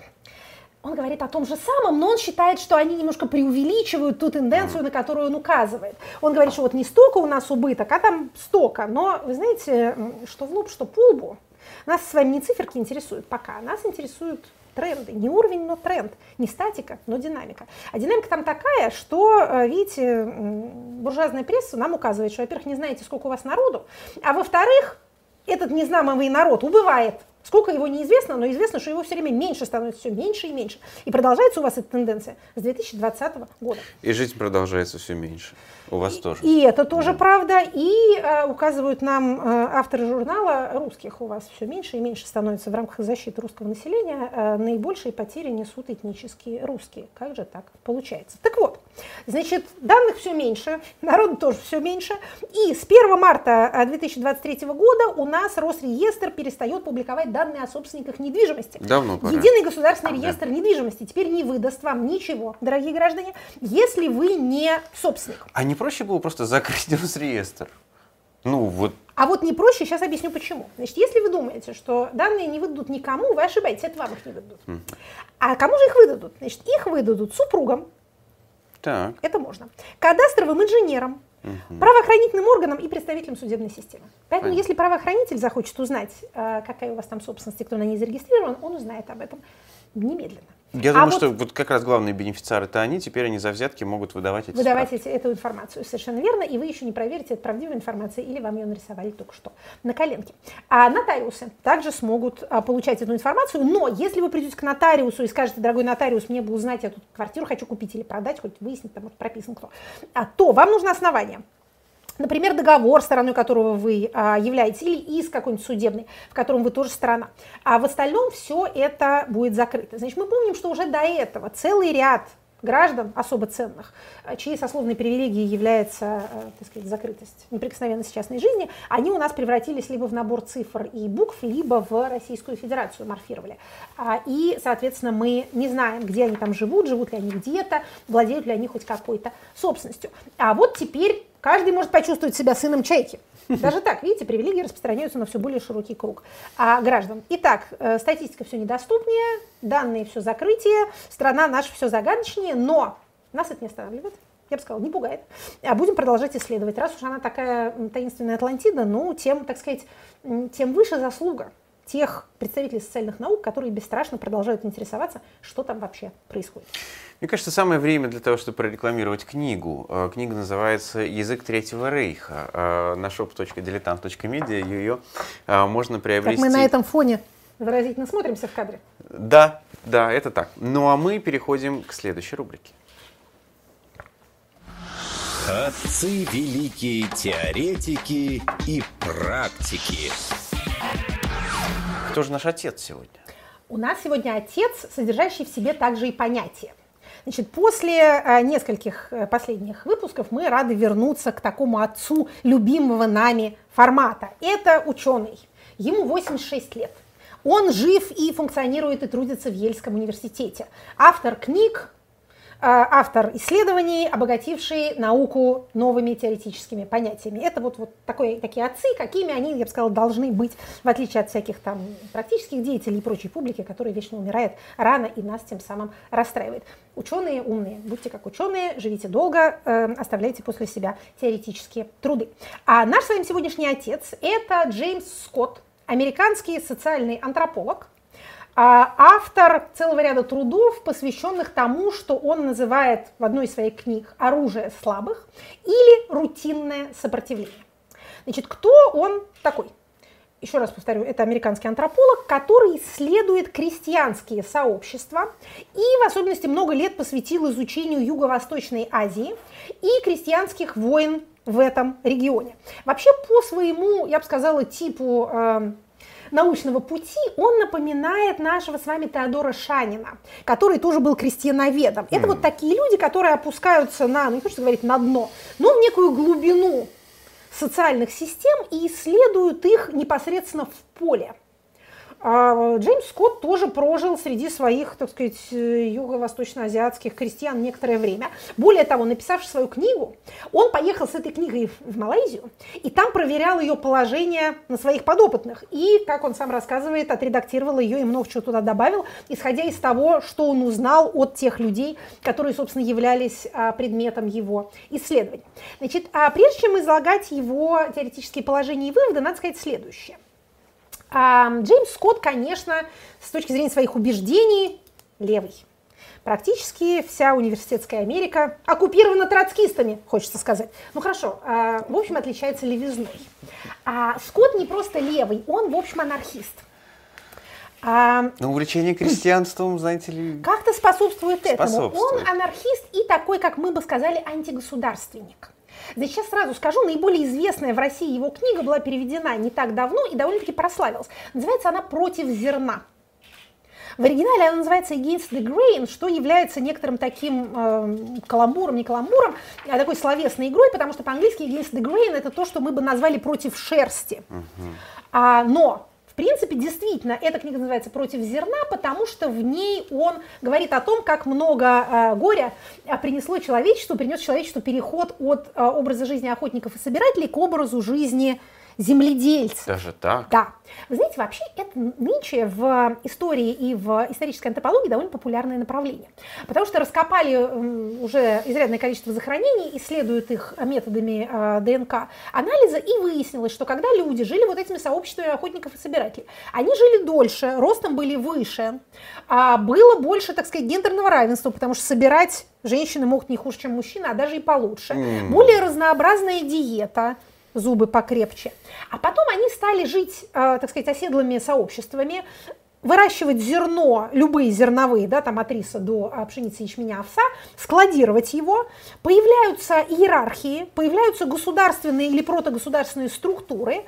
Он говорит о том же самом, но он считает, что они немножко преувеличивают ту тенденцию, на которую он указывает. Он говорит, что вот не столько у нас убыток, а там столько. Но вы знаете, что в лоб, что по лбу. Нас с вами не циферки интересуют пока, нас интересуют тренды. Не уровень, но тренд. Не статика, но динамика. А динамика там такая, что, э, видите, буржуазная пресса нам указывает, что, во-первых, не знаете, сколько у вас народу, а во-вторых, этот незнамый народ убывает. Сколько его неизвестно, но известно, что его все время меньше становится, все меньше и меньше. И продолжается у вас эта тенденция с 2020 года. И жизнь продолжается все меньше. У вас тоже. И это тоже правда. И э, указывают нам э, авторы журнала русских у вас все меньше и меньше становится в рамках защиты русского населения. э, наибольшие потери несут этнические русские. Как же так получается? Так вот, значит, данных все меньше, народу тоже все меньше. И с 1 марта э, 2023 года у нас Росреестр перестает публиковать данные о собственниках недвижимости. Давно пора. Единый государственный реестр недвижимости теперь не выдаст вам ничего, дорогие граждане, если вы не собственник. А не проще было просто закрыть *laughs* Росреестр? Ну, вот А вот не проще, сейчас объясню почему. Значит, если вы думаете, что данные не выдадут никому, вы ошибаетесь, это вам их не выдадут. А кому же их выдадут? Значит, их выдадут супругам, так. это можно, кадастровым инженерам, правоохранительным органам и представителям судебной системы. Поэтому, Понятно. если правоохранитель захочет узнать, э, какая у вас там собственность и кто на ней зарегистрирован, он узнает об этом немедленно. Я А думаю, вот- что вот как раз главные бенефициары это они, теперь они за взятки могут выдавать эти Выдавать эти- эту информацию. Совершенно верно, и вы еще не проверите, это правдивая информация или вам ее нарисовали только что на коленке. А нотариусы также смогут а, получать эту информацию, но если вы придете к нотариусу и скажете, дорогой нотариус, мне бы узнать, я тут квартиру хочу купить или продать, хоть выяснить, там может, прописан кто, а, то вам нужно основание. Например, договор, стороной которого вы а, являетесь, или иск какой-нибудь судебный, в котором вы тоже сторона. А в остальном все это будет закрыто. Значит, мы помним, что уже до этого целый ряд граждан особо ценных, а, чьей сословной привилегией является, а, так сказать, закрытость, неприкосновенность частной жизни, они у нас превратились либо в набор цифр и букв, либо в Российскую Федерацию морфировали. А, И, соответственно, мы не знаем, где они там живут, живут ли они где-то, владеют ли они хоть какой-то собственностью. А вот теперь каждый может почувствовать себя сыном чайки. Даже так, видите, привилегии распространяются на все более широкий круг а, граждан. Итак, э, статистика все недоступнее, данные все закрытие, страна наша все загадочнее, но нас это не останавливает. Я бы сказала, не пугает. А будем продолжать исследовать. Раз уж она такая таинственная Атлантида, ну, тем, так сказать, тем выше заслуга тех представителей социальных наук, которые бесстрашно продолжают интересоваться, что там вообще происходит. Мне кажется, самое время для того, чтобы прорекламировать книгу. Э, Книга называется «Язык Третьего Рейха». Э, На shop.diletant.media ее э, можно Как приобрести. мы на этом фоне выразительно смотримся в кадре. Да, да, это так. Ну а мы переходим к следующей рубрике. Отцы великие теоретики и практики. Кто же наш отец сегодня? У нас сегодня отец, содержащий в себе также и понятие. Значит, после а, нескольких э, последних выпусков мы рады вернуться к такому отцу любимого нами формата. Это ученый. Ему 86 лет. Он жив и функционирует и трудится в Ельском университете. Автор книг, автор исследований, обогативший науку новыми теоретическими понятиями. Это вот, вот такой, такие отцы, какими они, я бы сказала, должны быть, в отличие от всяких там практических деятелей и прочей публики, которая вечно умирает рано и нас тем самым расстраивает. Ученые умные, будьте как ученые, живите долго, э, оставляйте после себя теоретические труды. А наш с вами сегодняшний отец – это Джеймс Скотт, американский социальный антрополог – автор целого ряда трудов, посвященных тому, что он называет в одной из своих книг «Оружие слабых» или «Рутинное сопротивление». Значит, кто он такой? Еще раз повторю, это американский антрополог, который исследует крестьянские сообщества и в особенности много лет посвятил изучению Юго-Восточной Азии и крестьянских войн в этом регионе. Вообще по своему, я бы сказала, типу э, научного пути, он напоминает нашего с вами Теодора Шанина, который тоже был крестьяноведом. Это вот такие люди, которые опускаются на, ну не хочется говорить на дно, но в некую глубину социальных систем и исследуют их непосредственно в поле. А Джеймс Скотт тоже прожил среди своих, так сказать, юго-восточно-азиатских крестьян некоторое время. Более того, написавший свою книгу, он поехал с этой книгой в Малайзию и там проверял ее положение на своих подопытных. И, как он сам рассказывает, отредактировал ее и много чего туда добавил, исходя из того, что он узнал от тех людей, которые, собственно, являлись а, предметом его исследования. Значит, а прежде чем излагать его теоретические положения и выводы, надо сказать следующее – Джеймс Скотт, конечно, с точки зрения своих убеждений, левый. Практически вся университетская Америка оккупирована троцкистами, хочется сказать. Ну хорошо, а, в общем, отличается левизной. А Скотт не просто левый, он, в общем, анархист. А, Но увлечение крестьянством, знаете ли... Как-то способствует, способствует этому. Он анархист и такой, как мы бы сказали, антигосударственник. Значит, сейчас сразу скажу, наиболее известная в России его книга была переведена не так давно и довольно-таки прославилась. Называется она «Против зерна». В оригинале она называется Against the Grain, что является некоторым таким э, каламбуром, не каламбуром, а такой словесной игрой, потому что по-английски Against the Grain это то, что мы бы назвали против шерсти. Uh-huh. А, но принципе, действительно, эта книга называется «Против зерна», потому что в ней он говорит о том, как много э, горя а, принесло человечеству, принес человечеству переход от э, образа жизни охотников и собирателей к образу жизни земледельцев. Даже так? Да. Вы знаете, вообще это нынче в истории и в исторической антропологии довольно популярное направление. Потому что раскопали уже изрядное количество захоронений, исследуют их методами э, ДНК анализа, и выяснилось, что когда люди жили вот этими сообществами охотников и собирателей, они жили дольше, ростом были выше, а было больше, так сказать, гендерного равенства, потому что собирать женщины могут не хуже, чем мужчины, а даже и получше. Mm. Более разнообразная диета, зубы покрепче. А потом они стали жить, э, так сказать, оседлыми сообществами, выращивать зерно, любые зерновые, да, там от риса до а, пшеницы, ячменя, овса, складировать его, появляются иерархии, появляются государственные или протогосударственные структуры,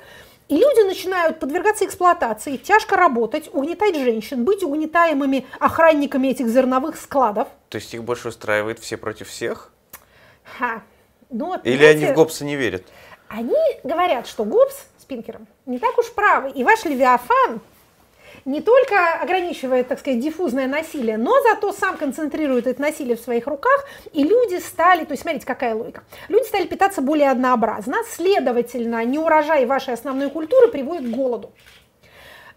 и люди начинают подвергаться эксплуатации, тяжко работать, угнетать женщин, быть угнетаемыми охранниками этих зерновых складов. То есть их больше устраивает все против всех? Ха. Ну, Или знаете, они в Гоббса не верят? Они говорят, что Гоббс с Пинкером не так уж правы, и ваш Левиафан не только ограничивает, так сказать, диффузное насилие, но зато сам концентрирует это насилие в своих руках, и люди стали, то есть смотрите, какая логика, люди стали питаться более однообразно, следовательно, неурожай вашей основной культуры приводит к голоду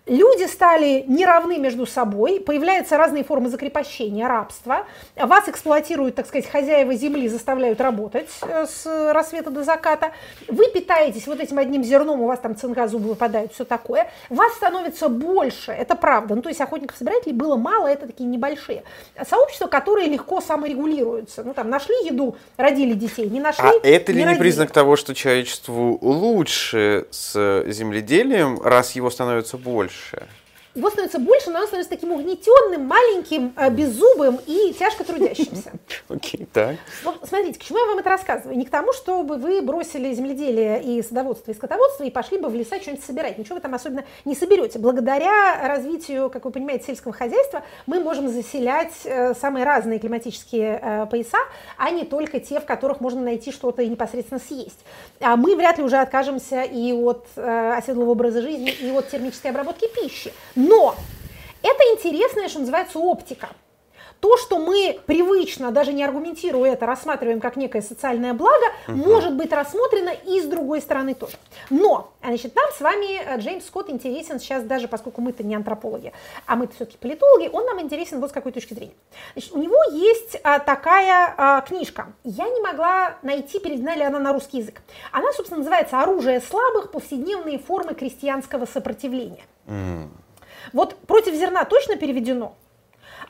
люди стали неравны между собой, появляются разные формы закрепощения, рабства, вас эксплуатируют, так сказать, хозяева земли, заставляют работать э, с рассвета до заката, вы питаетесь вот этим одним зерном, у вас там цинга, зубы выпадают, все такое, вас становится больше, это правда, ну то есть охотников-собирателей было мало, это такие небольшие. Сообщества, которые легко саморегулируются, ну там нашли еду, родили детей, не нашли, А это не ли не родили. признак того, что человечеству лучше с земледелием, раз его становится больше? Больше. Его становится больше, но он становится таким угнетенным, маленьким, э, беззубым и тяжко трудящимся. *laughs* Окей, так. Вот смотрите, к чему я вам это рассказываю? Не к тому, чтобы вы бросили земледелие и садоводство, и скотоводство и пошли бы в леса что-нибудь собирать. Ничего вы там особенно не соберете. Благодаря развитию, как вы понимаете, сельского хозяйства мы можем заселять э, самые разные климатические э, пояса, а не только те, в которых можно найти что-то и непосредственно съесть. А мы вряд ли уже откажемся и от оседлого образа жизни, и от термической обработки пищи. Но это интересная, что называется, оптика. То, что мы привычно, даже не аргументируя это, рассматриваем как некое социальное благо, угу. может быть рассмотрено и с другой стороны тоже. Но, значит, нам с вами э, Джеймс Скотт интересен сейчас даже, поскольку мы-то не антропологи, а мы-то все-таки политологи, он нам интересен вот с какой точки зрения. Значит, у него есть а, такая а, книжка. Я не могла найти, переведена ли она на русский язык. Она, собственно, называется «Оружие слабых. Повседневные формы крестьянского сопротивления». Mm. Вот против зерна точно переведено,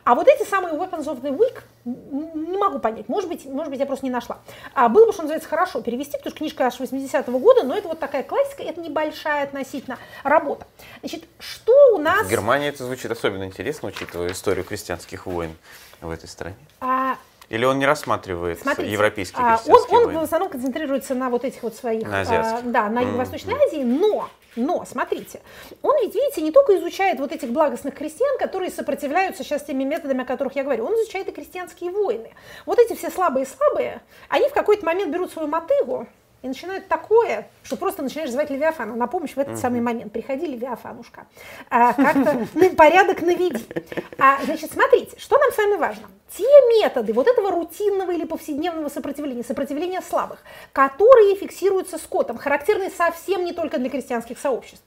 а вот эти самые Weapons of the Week не могу понять. Может быть, может быть я просто не нашла. А было бы, что называется, хорошо перевести, потому что книжка аж 80-го года, но это вот такая классика, это небольшая относительно работа. Значит, что у нас... В Германии это звучит особенно интересно, учитывая историю крестьянских войн в этой стране. А, или он не рассматривает Смотрите, европейские а, крестьянские он, он в основном концентрируется на вот этих вот своих... На а, да, на Юго-Восточной mm-hmm. Азии, но но, смотрите, он ведь, видите, не только изучает вот этих благостных крестьян, которые сопротивляются сейчас теми методами, о которых я говорю, он изучает и крестьянские войны. Вот эти все слабые-слабые, они в какой-то момент берут свою мотыгу, и начинают такое, что просто начинаешь звать Левиафана на помощь в этот самый момент. Приходи, Левиафанушка, а, как-то порядок наведи. А, значит, смотрите, что нам с вами важно. Те методы вот этого рутинного или повседневного сопротивления, сопротивления слабых, которые фиксируются скотом, характерны совсем не только для крестьянских сообществ.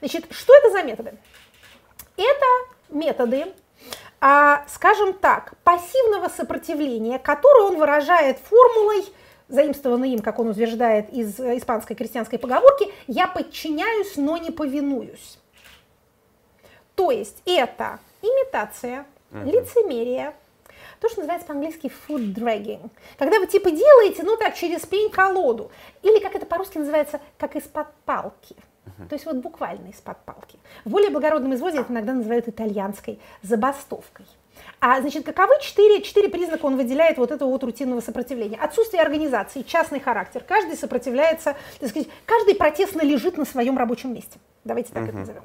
Значит, что это за методы? Это методы, а, скажем так, пассивного сопротивления, которые он выражает формулой заимствованный им, как он утверждает, из э, испанской крестьянской поговорки, я подчиняюсь, но не повинуюсь. То есть это имитация, uh-huh. лицемерие, то, что называется по-английски food dragging. Когда вы типа делаете, ну так, через пень-колоду. Или как это по-русски называется, как из-под палки. Uh-huh. То есть вот буквально из-под палки. В более благородном изводе это иногда называют итальянской забастовкой. А, значит, каковы четыре, четыре признака он выделяет вот этого вот рутинного сопротивления? Отсутствие организации, частный характер. Каждый сопротивляется, так сказать, каждый протестно лежит на своем рабочем месте. Давайте так угу. это назовем.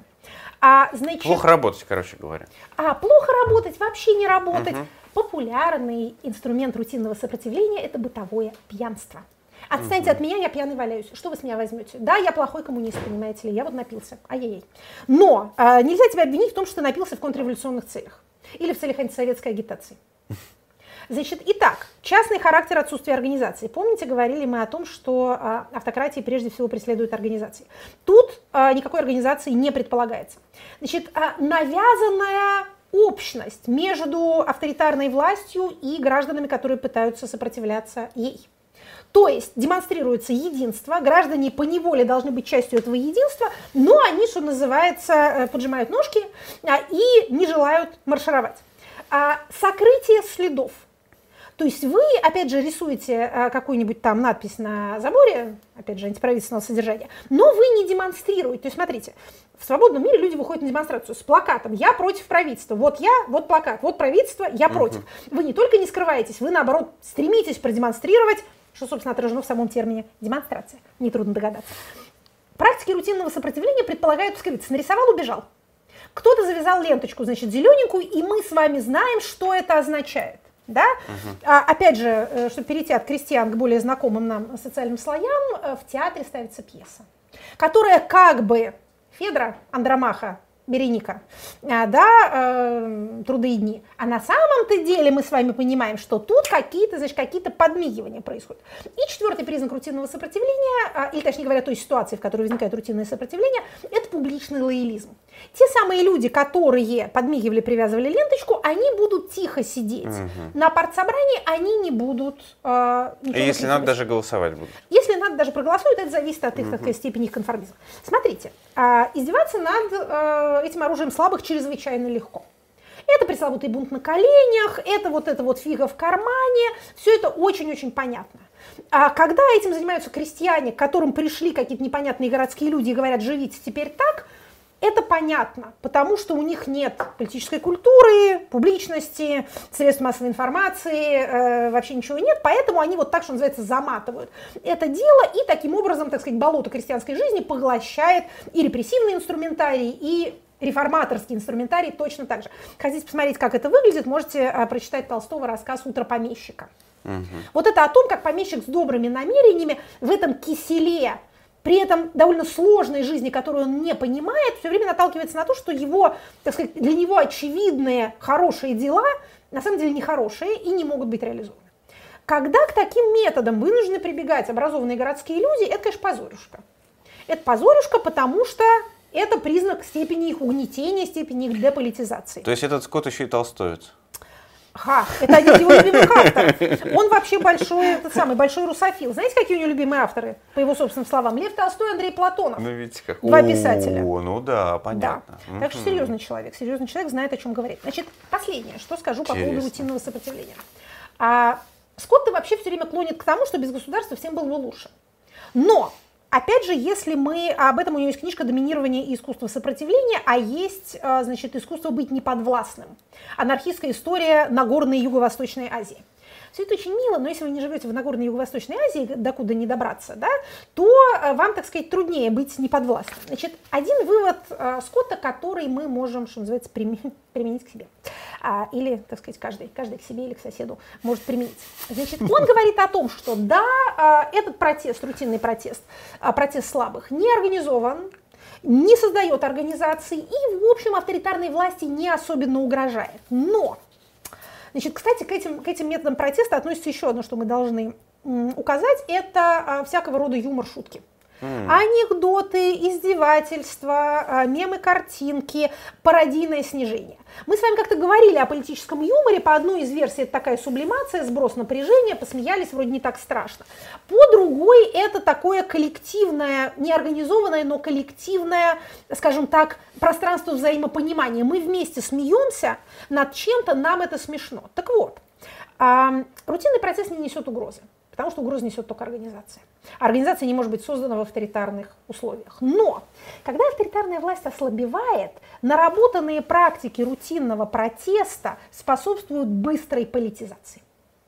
А, значит, плохо работать, короче говоря. А, плохо работать, вообще не работать. Угу. Популярный инструмент рутинного сопротивления – это бытовое пьянство. Отстаньте угу. от меня, я пьяный валяюсь. Что вы с меня возьмете? Да, я плохой коммунист, понимаете ли, я вот напился. Ай-яй-яй. Но э, нельзя тебя обвинить в том, что ты напился в контрреволюционных целях или в целях антисоветской агитации. *laughs* Значит, итак, частный характер отсутствия организации. Помните, говорили мы о том, что а, автократии прежде всего преследуют организации. Тут а, никакой организации не предполагается. Значит, а, навязанная общность между авторитарной властью и гражданами, которые пытаются сопротивляться ей. То есть демонстрируется единство, граждане по неволе должны быть частью этого единства, но они, что называется, э, поджимают ножки а, и не желают маршировать. А, сокрытие следов. То есть вы, опять же, рисуете э, какую-нибудь там надпись на заборе, опять же, антиправительственного содержания, но вы не демонстрируете. То есть смотрите, в свободном мире люди выходят на демонстрацию с плакатом «Я против правительства», вот я, вот плакат, вот правительство, я против. Вы не только не скрываетесь, вы, наоборот, стремитесь продемонстрировать что, собственно, отражено в самом термине демонстрация. Нетрудно догадаться. Практики рутинного сопротивления предполагают скрыться. Нарисовал, убежал. Кто-то завязал ленточку, значит, зелененькую, и мы с вами знаем, что это означает. Да? Угу. А, опять же, э, чтобы перейти от крестьян к более знакомым нам социальным слоям, э, в театре ставится пьеса, которая как бы Федра Андромаха Береника, а, да, э, трудные дни. А на самом-то деле мы с вами понимаем, что тут какие-то, значит, какие-то подмигивания происходят. И четвертый признак рутинного сопротивления, а, или точнее говоря, той ситуации, в которой возникает рутинное сопротивление, это публичный лоялизм. Те самые люди, которые подмигивали, привязывали ленточку, они будут тихо сидеть. Угу. На партсобрании они не будут... Э, И если надо, даже голосовать будут. Если надо, даже проголосуют, это зависит от их угу. степени их конформизма. Смотрите, э, издеваться над э, этим оружием слабых чрезвычайно легко. Это пресловутый бунт на коленях, это вот это вот фига в кармане, все это очень-очень понятно. А когда этим занимаются крестьяне, к которым пришли какие-то непонятные городские люди и говорят, живите теперь так, Это понятно, потому что у них нет политической культуры, публичности, средств массовой информации, э, вообще ничего нет, поэтому они вот так, что называется, заматывают это дело и таким образом, так сказать, болото крестьянской жизни поглощает и репрессивный инструментарий, и реформаторский инструментарий точно так же. Хотите посмотреть, как это выглядит, можете э, прочитать Толстого рассказ «Утро помещика». Угу. Вот это о том, как помещик с добрыми намерениями в этом киселе при этом довольно сложной жизни, которую он не понимает, все время наталкивается на то, что его, так сказать, для него очевидные хорошие дела на самом деле нехорошие и не могут быть реализованы. Когда к таким методам вынуждены прибегать образованные городские люди, это, конечно, позорюшка. Это позорюшка, потому что это признак степени их угнетения, степени их деполитизации. То есть этот Скотт еще и толстоец? Ха, это один из его любимых авторов. Он вообще большой, этот самый большой русофил. Знаете, какие у него любимые авторы, по его собственным словам? Лев Толстой, Андрей Платонов. Ну, видите как. Два писателя. О, ну да, понятно. Да. Так что серьезный человек. Серьезный человек знает, о чем говорить. Значит, последнее, что скажу по поводу рутинного сопротивления. А, Скотт вообще все время клонит к тому, что без государства всем было бы лучше. Но Опять же, если мы, об этом у него есть книжка «Доминирование и искусство сопротивления», а есть, а, значит, искусство быть неподвластным. Анархистская история Нагорной Юго-Восточной Азии. Все это очень мило, но если вы не живете в Нагорной Юго-Восточной Азии, докуда не добраться, да, то а, вам, так сказать, труднее быть неподвластным. Значит, один вывод э, Скотта, который мы можем, что называется, применить к себе а, или, так сказать, каждый, каждый к себе или к соседу может применить. Значит, он говорит о том, что да, а, этот протест, рутинный протест, а, протест слабых, не организован, не создает организации и, в общем, авторитарной власти не особенно угрожает. Но, значит, кстати, к этим, к этим методам протеста относится еще одно, что мы должны указать, это а, всякого рода юмор, шутки. Mm. Анекдоты, издевательства, а, мемы, картинки, пародийное снижение. Мы с вами как-то говорили о политическом юморе. По одной из версий это такая сублимация, сброс напряжения, посмеялись, вроде не так страшно. По другой это такое коллективное, неорганизованное, но коллективное, скажем так, пространство взаимопонимания. Мы вместе смеемся над чем-то, нам это смешно. Так вот, рутинный процесс не несет угрозы. Потому что угрозу несет только организация. Организация не может быть создана в авторитарных условиях. Но когда авторитарная власть ослабевает, наработанные практики рутинного протеста способствуют быстрой политизации.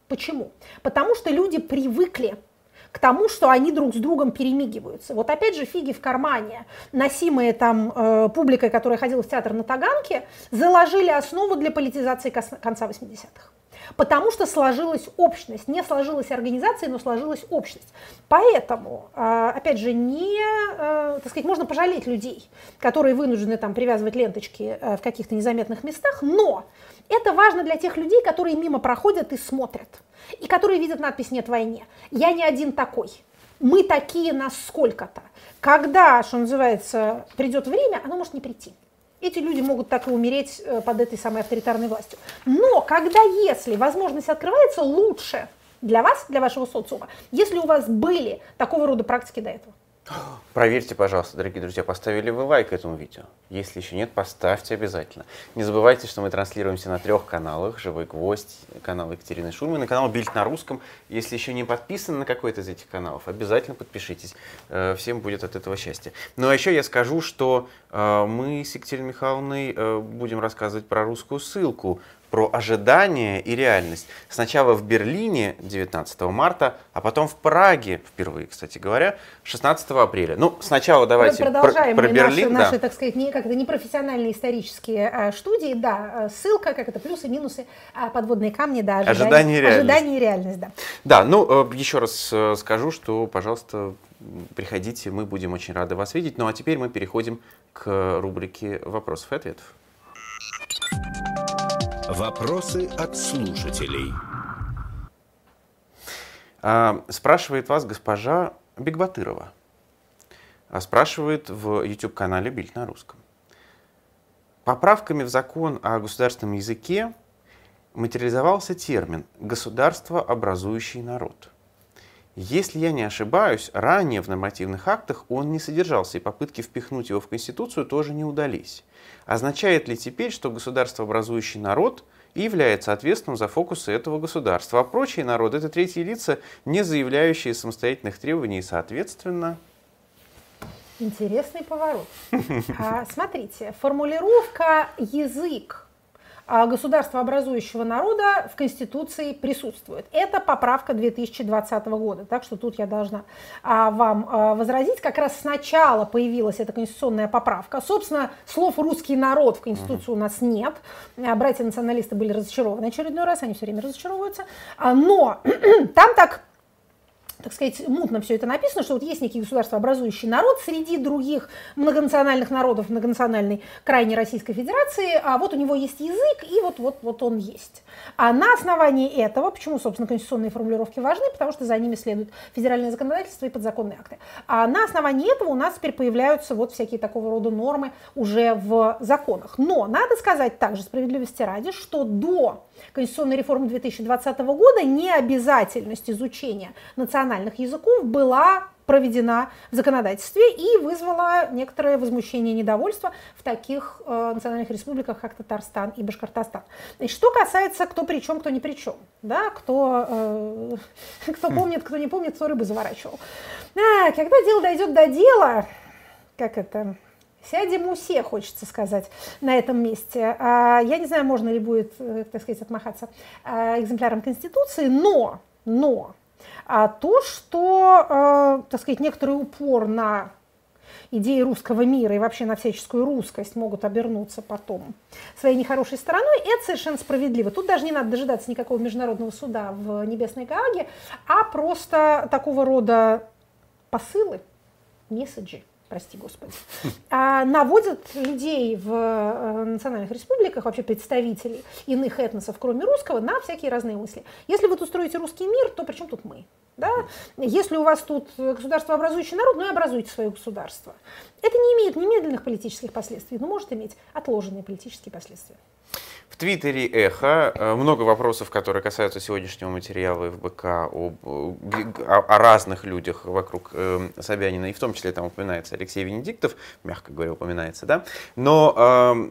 Почему? Потому что люди привыкли к тому, что они друг с другом перемигиваются. Вот опять же фиги в кармане, носимые там э, публикой, которая ходила в театр на Таганке, заложили основу для политизации конца 80-х потому что сложилась общность. Не сложилась организация, но сложилась общность. Поэтому, а, опять же, не, э, так сказать, можно пожалеть людей, которые вынуждены там привязывать ленточки э, в каких-то незаметных местах, но это важно для тех людей, которые мимо проходят и смотрят, и которые видят надпись «Нет войне». Я не один такой. Мы такие нас сколько-то. Когда, что называется, придет время, оно может не прийти эти люди могут так и умереть э, под этой самой авторитарной властью. Но когда, если возможность открывается, лучше для вас, для вашего социума, если у вас были такого рода практики до этого. Проверьте, пожалуйста, дорогие друзья, поставили вы лайк этому видео. Если еще нет, поставьте обязательно. Не забывайте, что мы транслируемся на трех каналах. «Живой гвоздь», канал Екатерины Шульман и канал «Бильд на русском». Если еще не подписаны на какой-то из этих каналов, обязательно подпишитесь. Э, всем будет от этого счастье. Ну а еще я скажу, что э, мы с Екатериной Михайловной э, будем рассказывать про русскую ссылку про ожидание и реальность. Сначала в Берлине 19 марта, а потом в Праге, впервые, кстати говоря, 16 апреля. Ну, сначала давайте Продолжаем про, про Берлин. Наши, да. наши, так сказать, не, как это, непрофессиональные исторические а, студии, да, а, ссылка, как это, плюсы, минусы, а, подводные камни, да, ожидание, ожидание и реальность. Ожидание и реальность, да. Да, ну, э, еще раз э, скажу, что, пожалуйста, приходите, мы будем очень рады вас видеть. Ну, а теперь мы переходим к рубрике вопросов и ответов. Вопросы от слушателей. А, спрашивает вас госпожа Бекбатырова. А, спрашивает в YouTube-канале Бильд на русском. Поправками в закон о государственном языке материализовался термин «государство, образующий народ». Если я не ошибаюсь, ранее в нормативных актах он не содержался, и попытки впихнуть его в Конституцию тоже не удались. Означает ли теперь, что государство, образующий народ, является ответственным за фокусы этого государства, а прочие народы – это третьи лица, не заявляющие самостоятельных требований, и, соответственно, Интересный поворот. *laughs* А, смотрите, формулировка язык а, государствообразующего народа в Конституции присутствует. Это поправка 2020 года, так что тут я должна а, вам а, возразить. Как раз сначала появилась эта конституционная поправка. Собственно, слов «русский народ» в Конституции у нас нет. Братья-националисты были разочарованы очередной раз, они все время разочаровываются. Но *clears throat* там так так сказать, мутно все это написано, что вот есть некий государствообразующий народ среди других многонациональных народов многонациональной крайней Российской Федерации, а вот у него есть язык, и вот, вот, вот он есть. А на основании этого, почему, собственно, конституционные формулировки важны, потому что за ними следует федеральное законодательство и подзаконные акты. А на основании этого у нас теперь появляются вот всякие такого рода нормы уже в законах. Но надо сказать также, справедливости ради, что до конституционной реформы 2020 года необязательность изучения национальных языков была проведена в законодательстве и вызвала некоторое возмущение и недовольство в таких э, национальных республиках, как Татарстан и Башкортостан. Значит, что касается кто при чем, кто ни при чем, да, кто, э, *laughs* кто помнит, кто не помнит, кто рыбу заворачивал. А, когда дело дойдет до дела, как это, Сядем все, хочется сказать, на этом месте. А, я не знаю, можно ли будет, э, так сказать, отмахаться а, экземпляром Конституции, но, но а то, что, э, так сказать, некоторый упор на идеи русского мира и вообще на всяческую русскость могут обернуться потом своей нехорошей стороной, это совершенно справедливо. Тут даже не надо дожидаться никакого международного суда в Небесной Гааге, а просто такого рода посылы, месседжи, прости господи, *laughs* а, наводят людей в э, национальных республиках, вообще представителей иных этносов, кроме русского, на всякие разные мысли. Если вы тут строите русский мир, то при чем тут мы? Да? Если у вас тут государство образующий народ, ну и образуйте свое государство. Это не имеет немедленных политических последствий, но может иметь отложенные политические последствия. В Твиттере «Эхо» э, много вопросов, которые касаются сегодняшнего материала ФБК об, о, о разных людях вокруг э, Собянина, и в том числе там упоминается Алексей Венедиктов, мягко говоря, упоминается, да? Но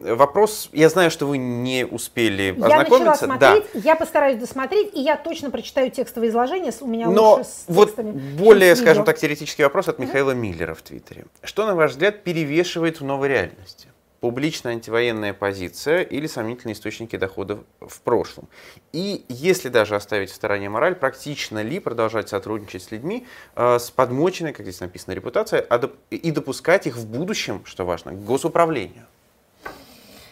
э, вопрос, я знаю, что вы не успели ознакомиться. Я начала смотреть, да. я постараюсь досмотреть, и я точно прочитаю текстовое изложение, у меня Но лучше с вот текстами, более, скажем так, теоретический вопрос от Михаила Миллера в Твиттере. Что, на ваш взгляд, перевешивает в новой реальности? Публичная антивоенная позиция или сомнительные источники доходов в прошлом. И если даже оставить в стороне мораль, практично ли продолжать сотрудничать с людьми э, с подмоченной, как здесь написано, репутацией, а доп- и допускать их в будущем, что важно, к госуправлению?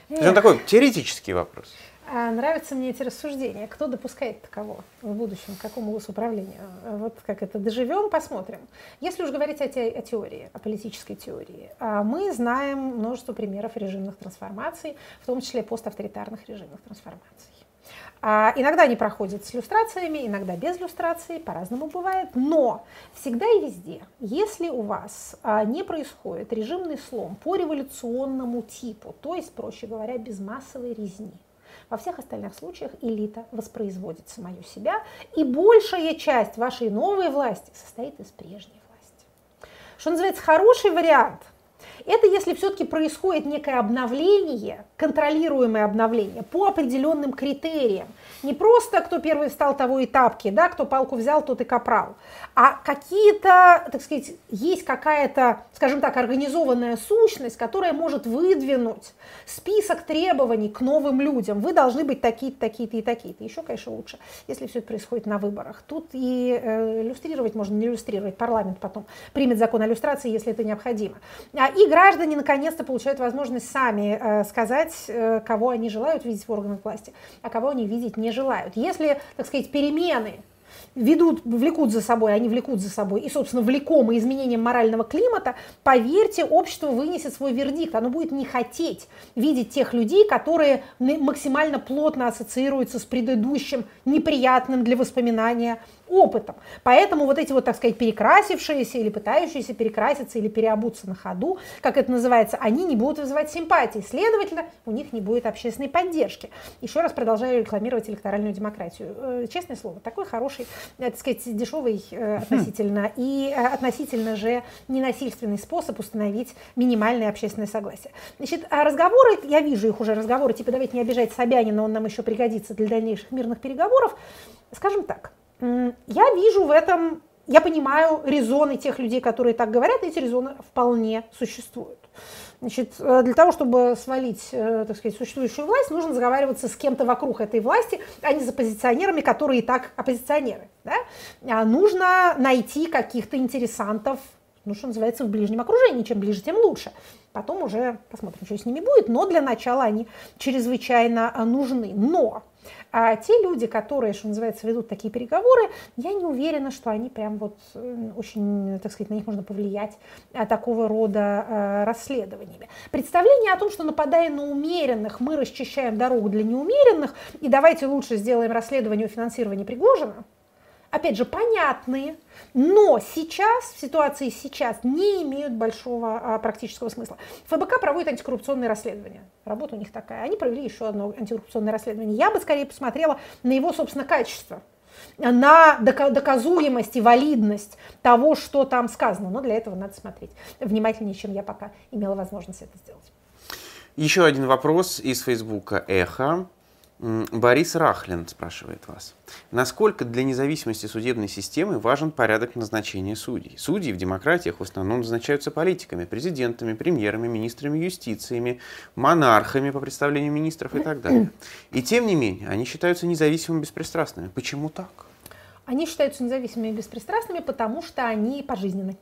Это такой теоретический вопрос. А нравятся мне эти рассуждения. Кто допускает таково в будущем, к какому госуправлению? Вот как это доживем, посмотрим. Если уж говорить о, те, о теории, о политической теории, а мы знаем множество примеров режимных трансформаций, в том числе поставторитарных режимных трансформаций. А иногда они проходят с иллюстрациями, иногда без иллюстраций, по-разному бывает. Но всегда и везде, если у вас а, не происходит режимный слом по революционному типу, то есть, проще говоря, без массовой резни, во всех остальных случаях элита воспроизводит самую себя, и большая часть вашей новой власти состоит из прежней власти. Что называется, хороший вариант – это если все-таки происходит некое обновление, контролируемое обновление по определенным критериям. Не просто кто первый встал, того и тапки, да, кто палку взял, тот и капрал, а какие-то, так сказать, есть какая-то, скажем так, организованная сущность, которая может выдвинуть список требований к новым людям. Вы должны быть такие-то, такие-то и такие-то. Еще, конечно, лучше, если все это происходит на выборах. Тут и э, иллюстрировать можно, не иллюстрировать. Парламент потом примет закон о иллюстрации, если это необходимо. А, и граждане наконец-то получают возможность сами э, сказать, э, кого они желают видеть в органах власти, а кого они видеть не желают. Если, так сказать, перемены ведут, влекут за собой, они влекут за собой, и, собственно, влекомы изменением морального климата, поверьте, общество вынесет свой вердикт. Оно будет не хотеть видеть тех людей, которые максимально плотно ассоциируются с предыдущим неприятным для воспоминания опытом. Поэтому вот эти вот, так сказать, перекрасившиеся или пытающиеся перекраситься или переобуться на ходу, как это называется, они не будут вызывать симпатии. Следовательно, у них не будет общественной поддержки. Еще раз продолжаю рекламировать электоральную демократию. Э, честное слово, такой хороший, э, так сказать, дешевый э, относительно и относительно же ненасильственный способ установить минимальное общественное согласие. Значит, а разговоры, я вижу их уже, разговоры, типа давайте не обижать Собянина, он нам еще пригодится для дальнейших мирных переговоров. Скажем так, я вижу в этом я понимаю резоны тех людей, которые так говорят, эти резоны вполне существуют. Значит, э, для того, чтобы свалить, э, так сказать, существующую власть, нужно заговариваться с кем-то вокруг этой власти, а не с оппозиционерами, которые и так оппозиционеры. Да? А нужно найти каких-то интересантов, ну, что называется, в ближнем окружении. Чем ближе, тем лучше. Потом уже посмотрим, что с ними будет, но для начала они чрезвычайно э, нужны. Но а те люди, которые, что называется, ведут такие переговоры, я не уверена, что они прям вот очень, так сказать, на них можно повлиять а, такого рода а, расследованиями. Представление о том, что нападая на умеренных, мы расчищаем дорогу для неумеренных, и давайте лучше сделаем расследование о финансировании Пригожина, опять же, понятные, но сейчас, в ситуации сейчас, не имеют большого а, практического смысла. ФБК проводит антикоррупционные расследования. Работа у них такая. Они провели еще одно антикоррупционное расследование. Я бы скорее посмотрела на его, собственно, качество на доказуемость и валидность того, что там сказано. Но для этого надо смотреть внимательнее, чем я пока имела возможность это сделать. Еще один вопрос из Фейсбука «Эхо». Борис Рахлин спрашивает вас. Насколько для независимости судебной системы важен порядок назначения судей? Судьи в демократиях в основном назначаются политиками, президентами, премьерами, министрами юстициями, монархами по представлению министров и так далее. И тем не менее, они считаются независимыми и беспристрастными. Почему так? Они считаются независимыми и беспристрастными, потому что они пожизненны.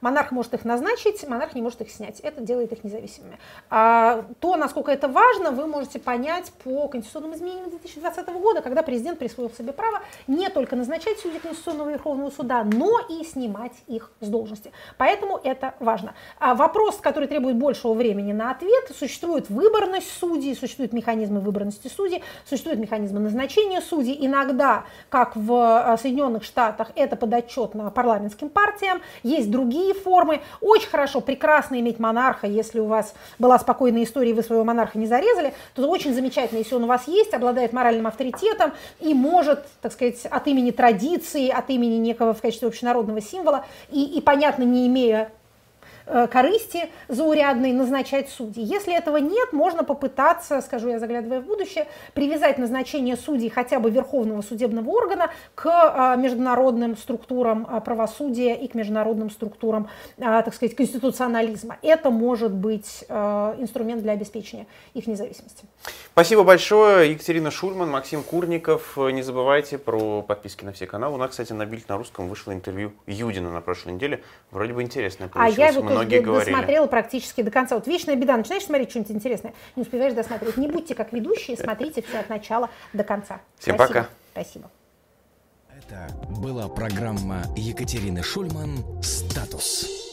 Монарх может их назначить, монарх не может их снять. Это делает их независимыми. А то, насколько это важно, вы можете понять по конституционным изменениям 2020 года, когда президент присвоил себе право не только назначать судей Конституционного Верховного суда, но и снимать их с должности. Поэтому это важно. А вопрос, который требует большего времени на ответ, существует выборность судей, существуют механизмы выборности судей, существуют механизмы назначения судей. Иногда, как в э, Соединенных Штатах, это подотчетно парламентским партиям, есть другие другие формы. Очень хорошо, прекрасно иметь монарха, если у вас была спокойная история, и вы своего монарха не зарезали, то очень замечательно, если он у вас есть, обладает моральным авторитетом и может, так сказать, от имени традиции, от имени некого в качестве общенародного символа и, и понятно, не имея корысти заурядной назначать судей. Если этого нет, можно попытаться, скажу я, заглядывая в будущее, привязать назначение судей хотя бы Верховного судебного органа к э, международным структурам э, правосудия и к международным структурам, так сказать, конституционализма. Это может быть инструмент для обеспечения их независимости. Спасибо большое, Екатерина Шульман, Максим Курников. Не забывайте про подписки на все каналы. У нас, кстати, на Бильд на русском вышло интервью Юдина на прошлой неделе. Вроде бы интересное получилось. А я его многие говорили. досмотрела практически до конца. Вот вечная беда, начинаешь смотреть что-нибудь интересное, не успеваешь досмотреть. Не будьте как ведущие, смотрите все от начала до конца. Всем Спасибо. пока. Спасибо. Это была программа Екатерины Шульман «Статус».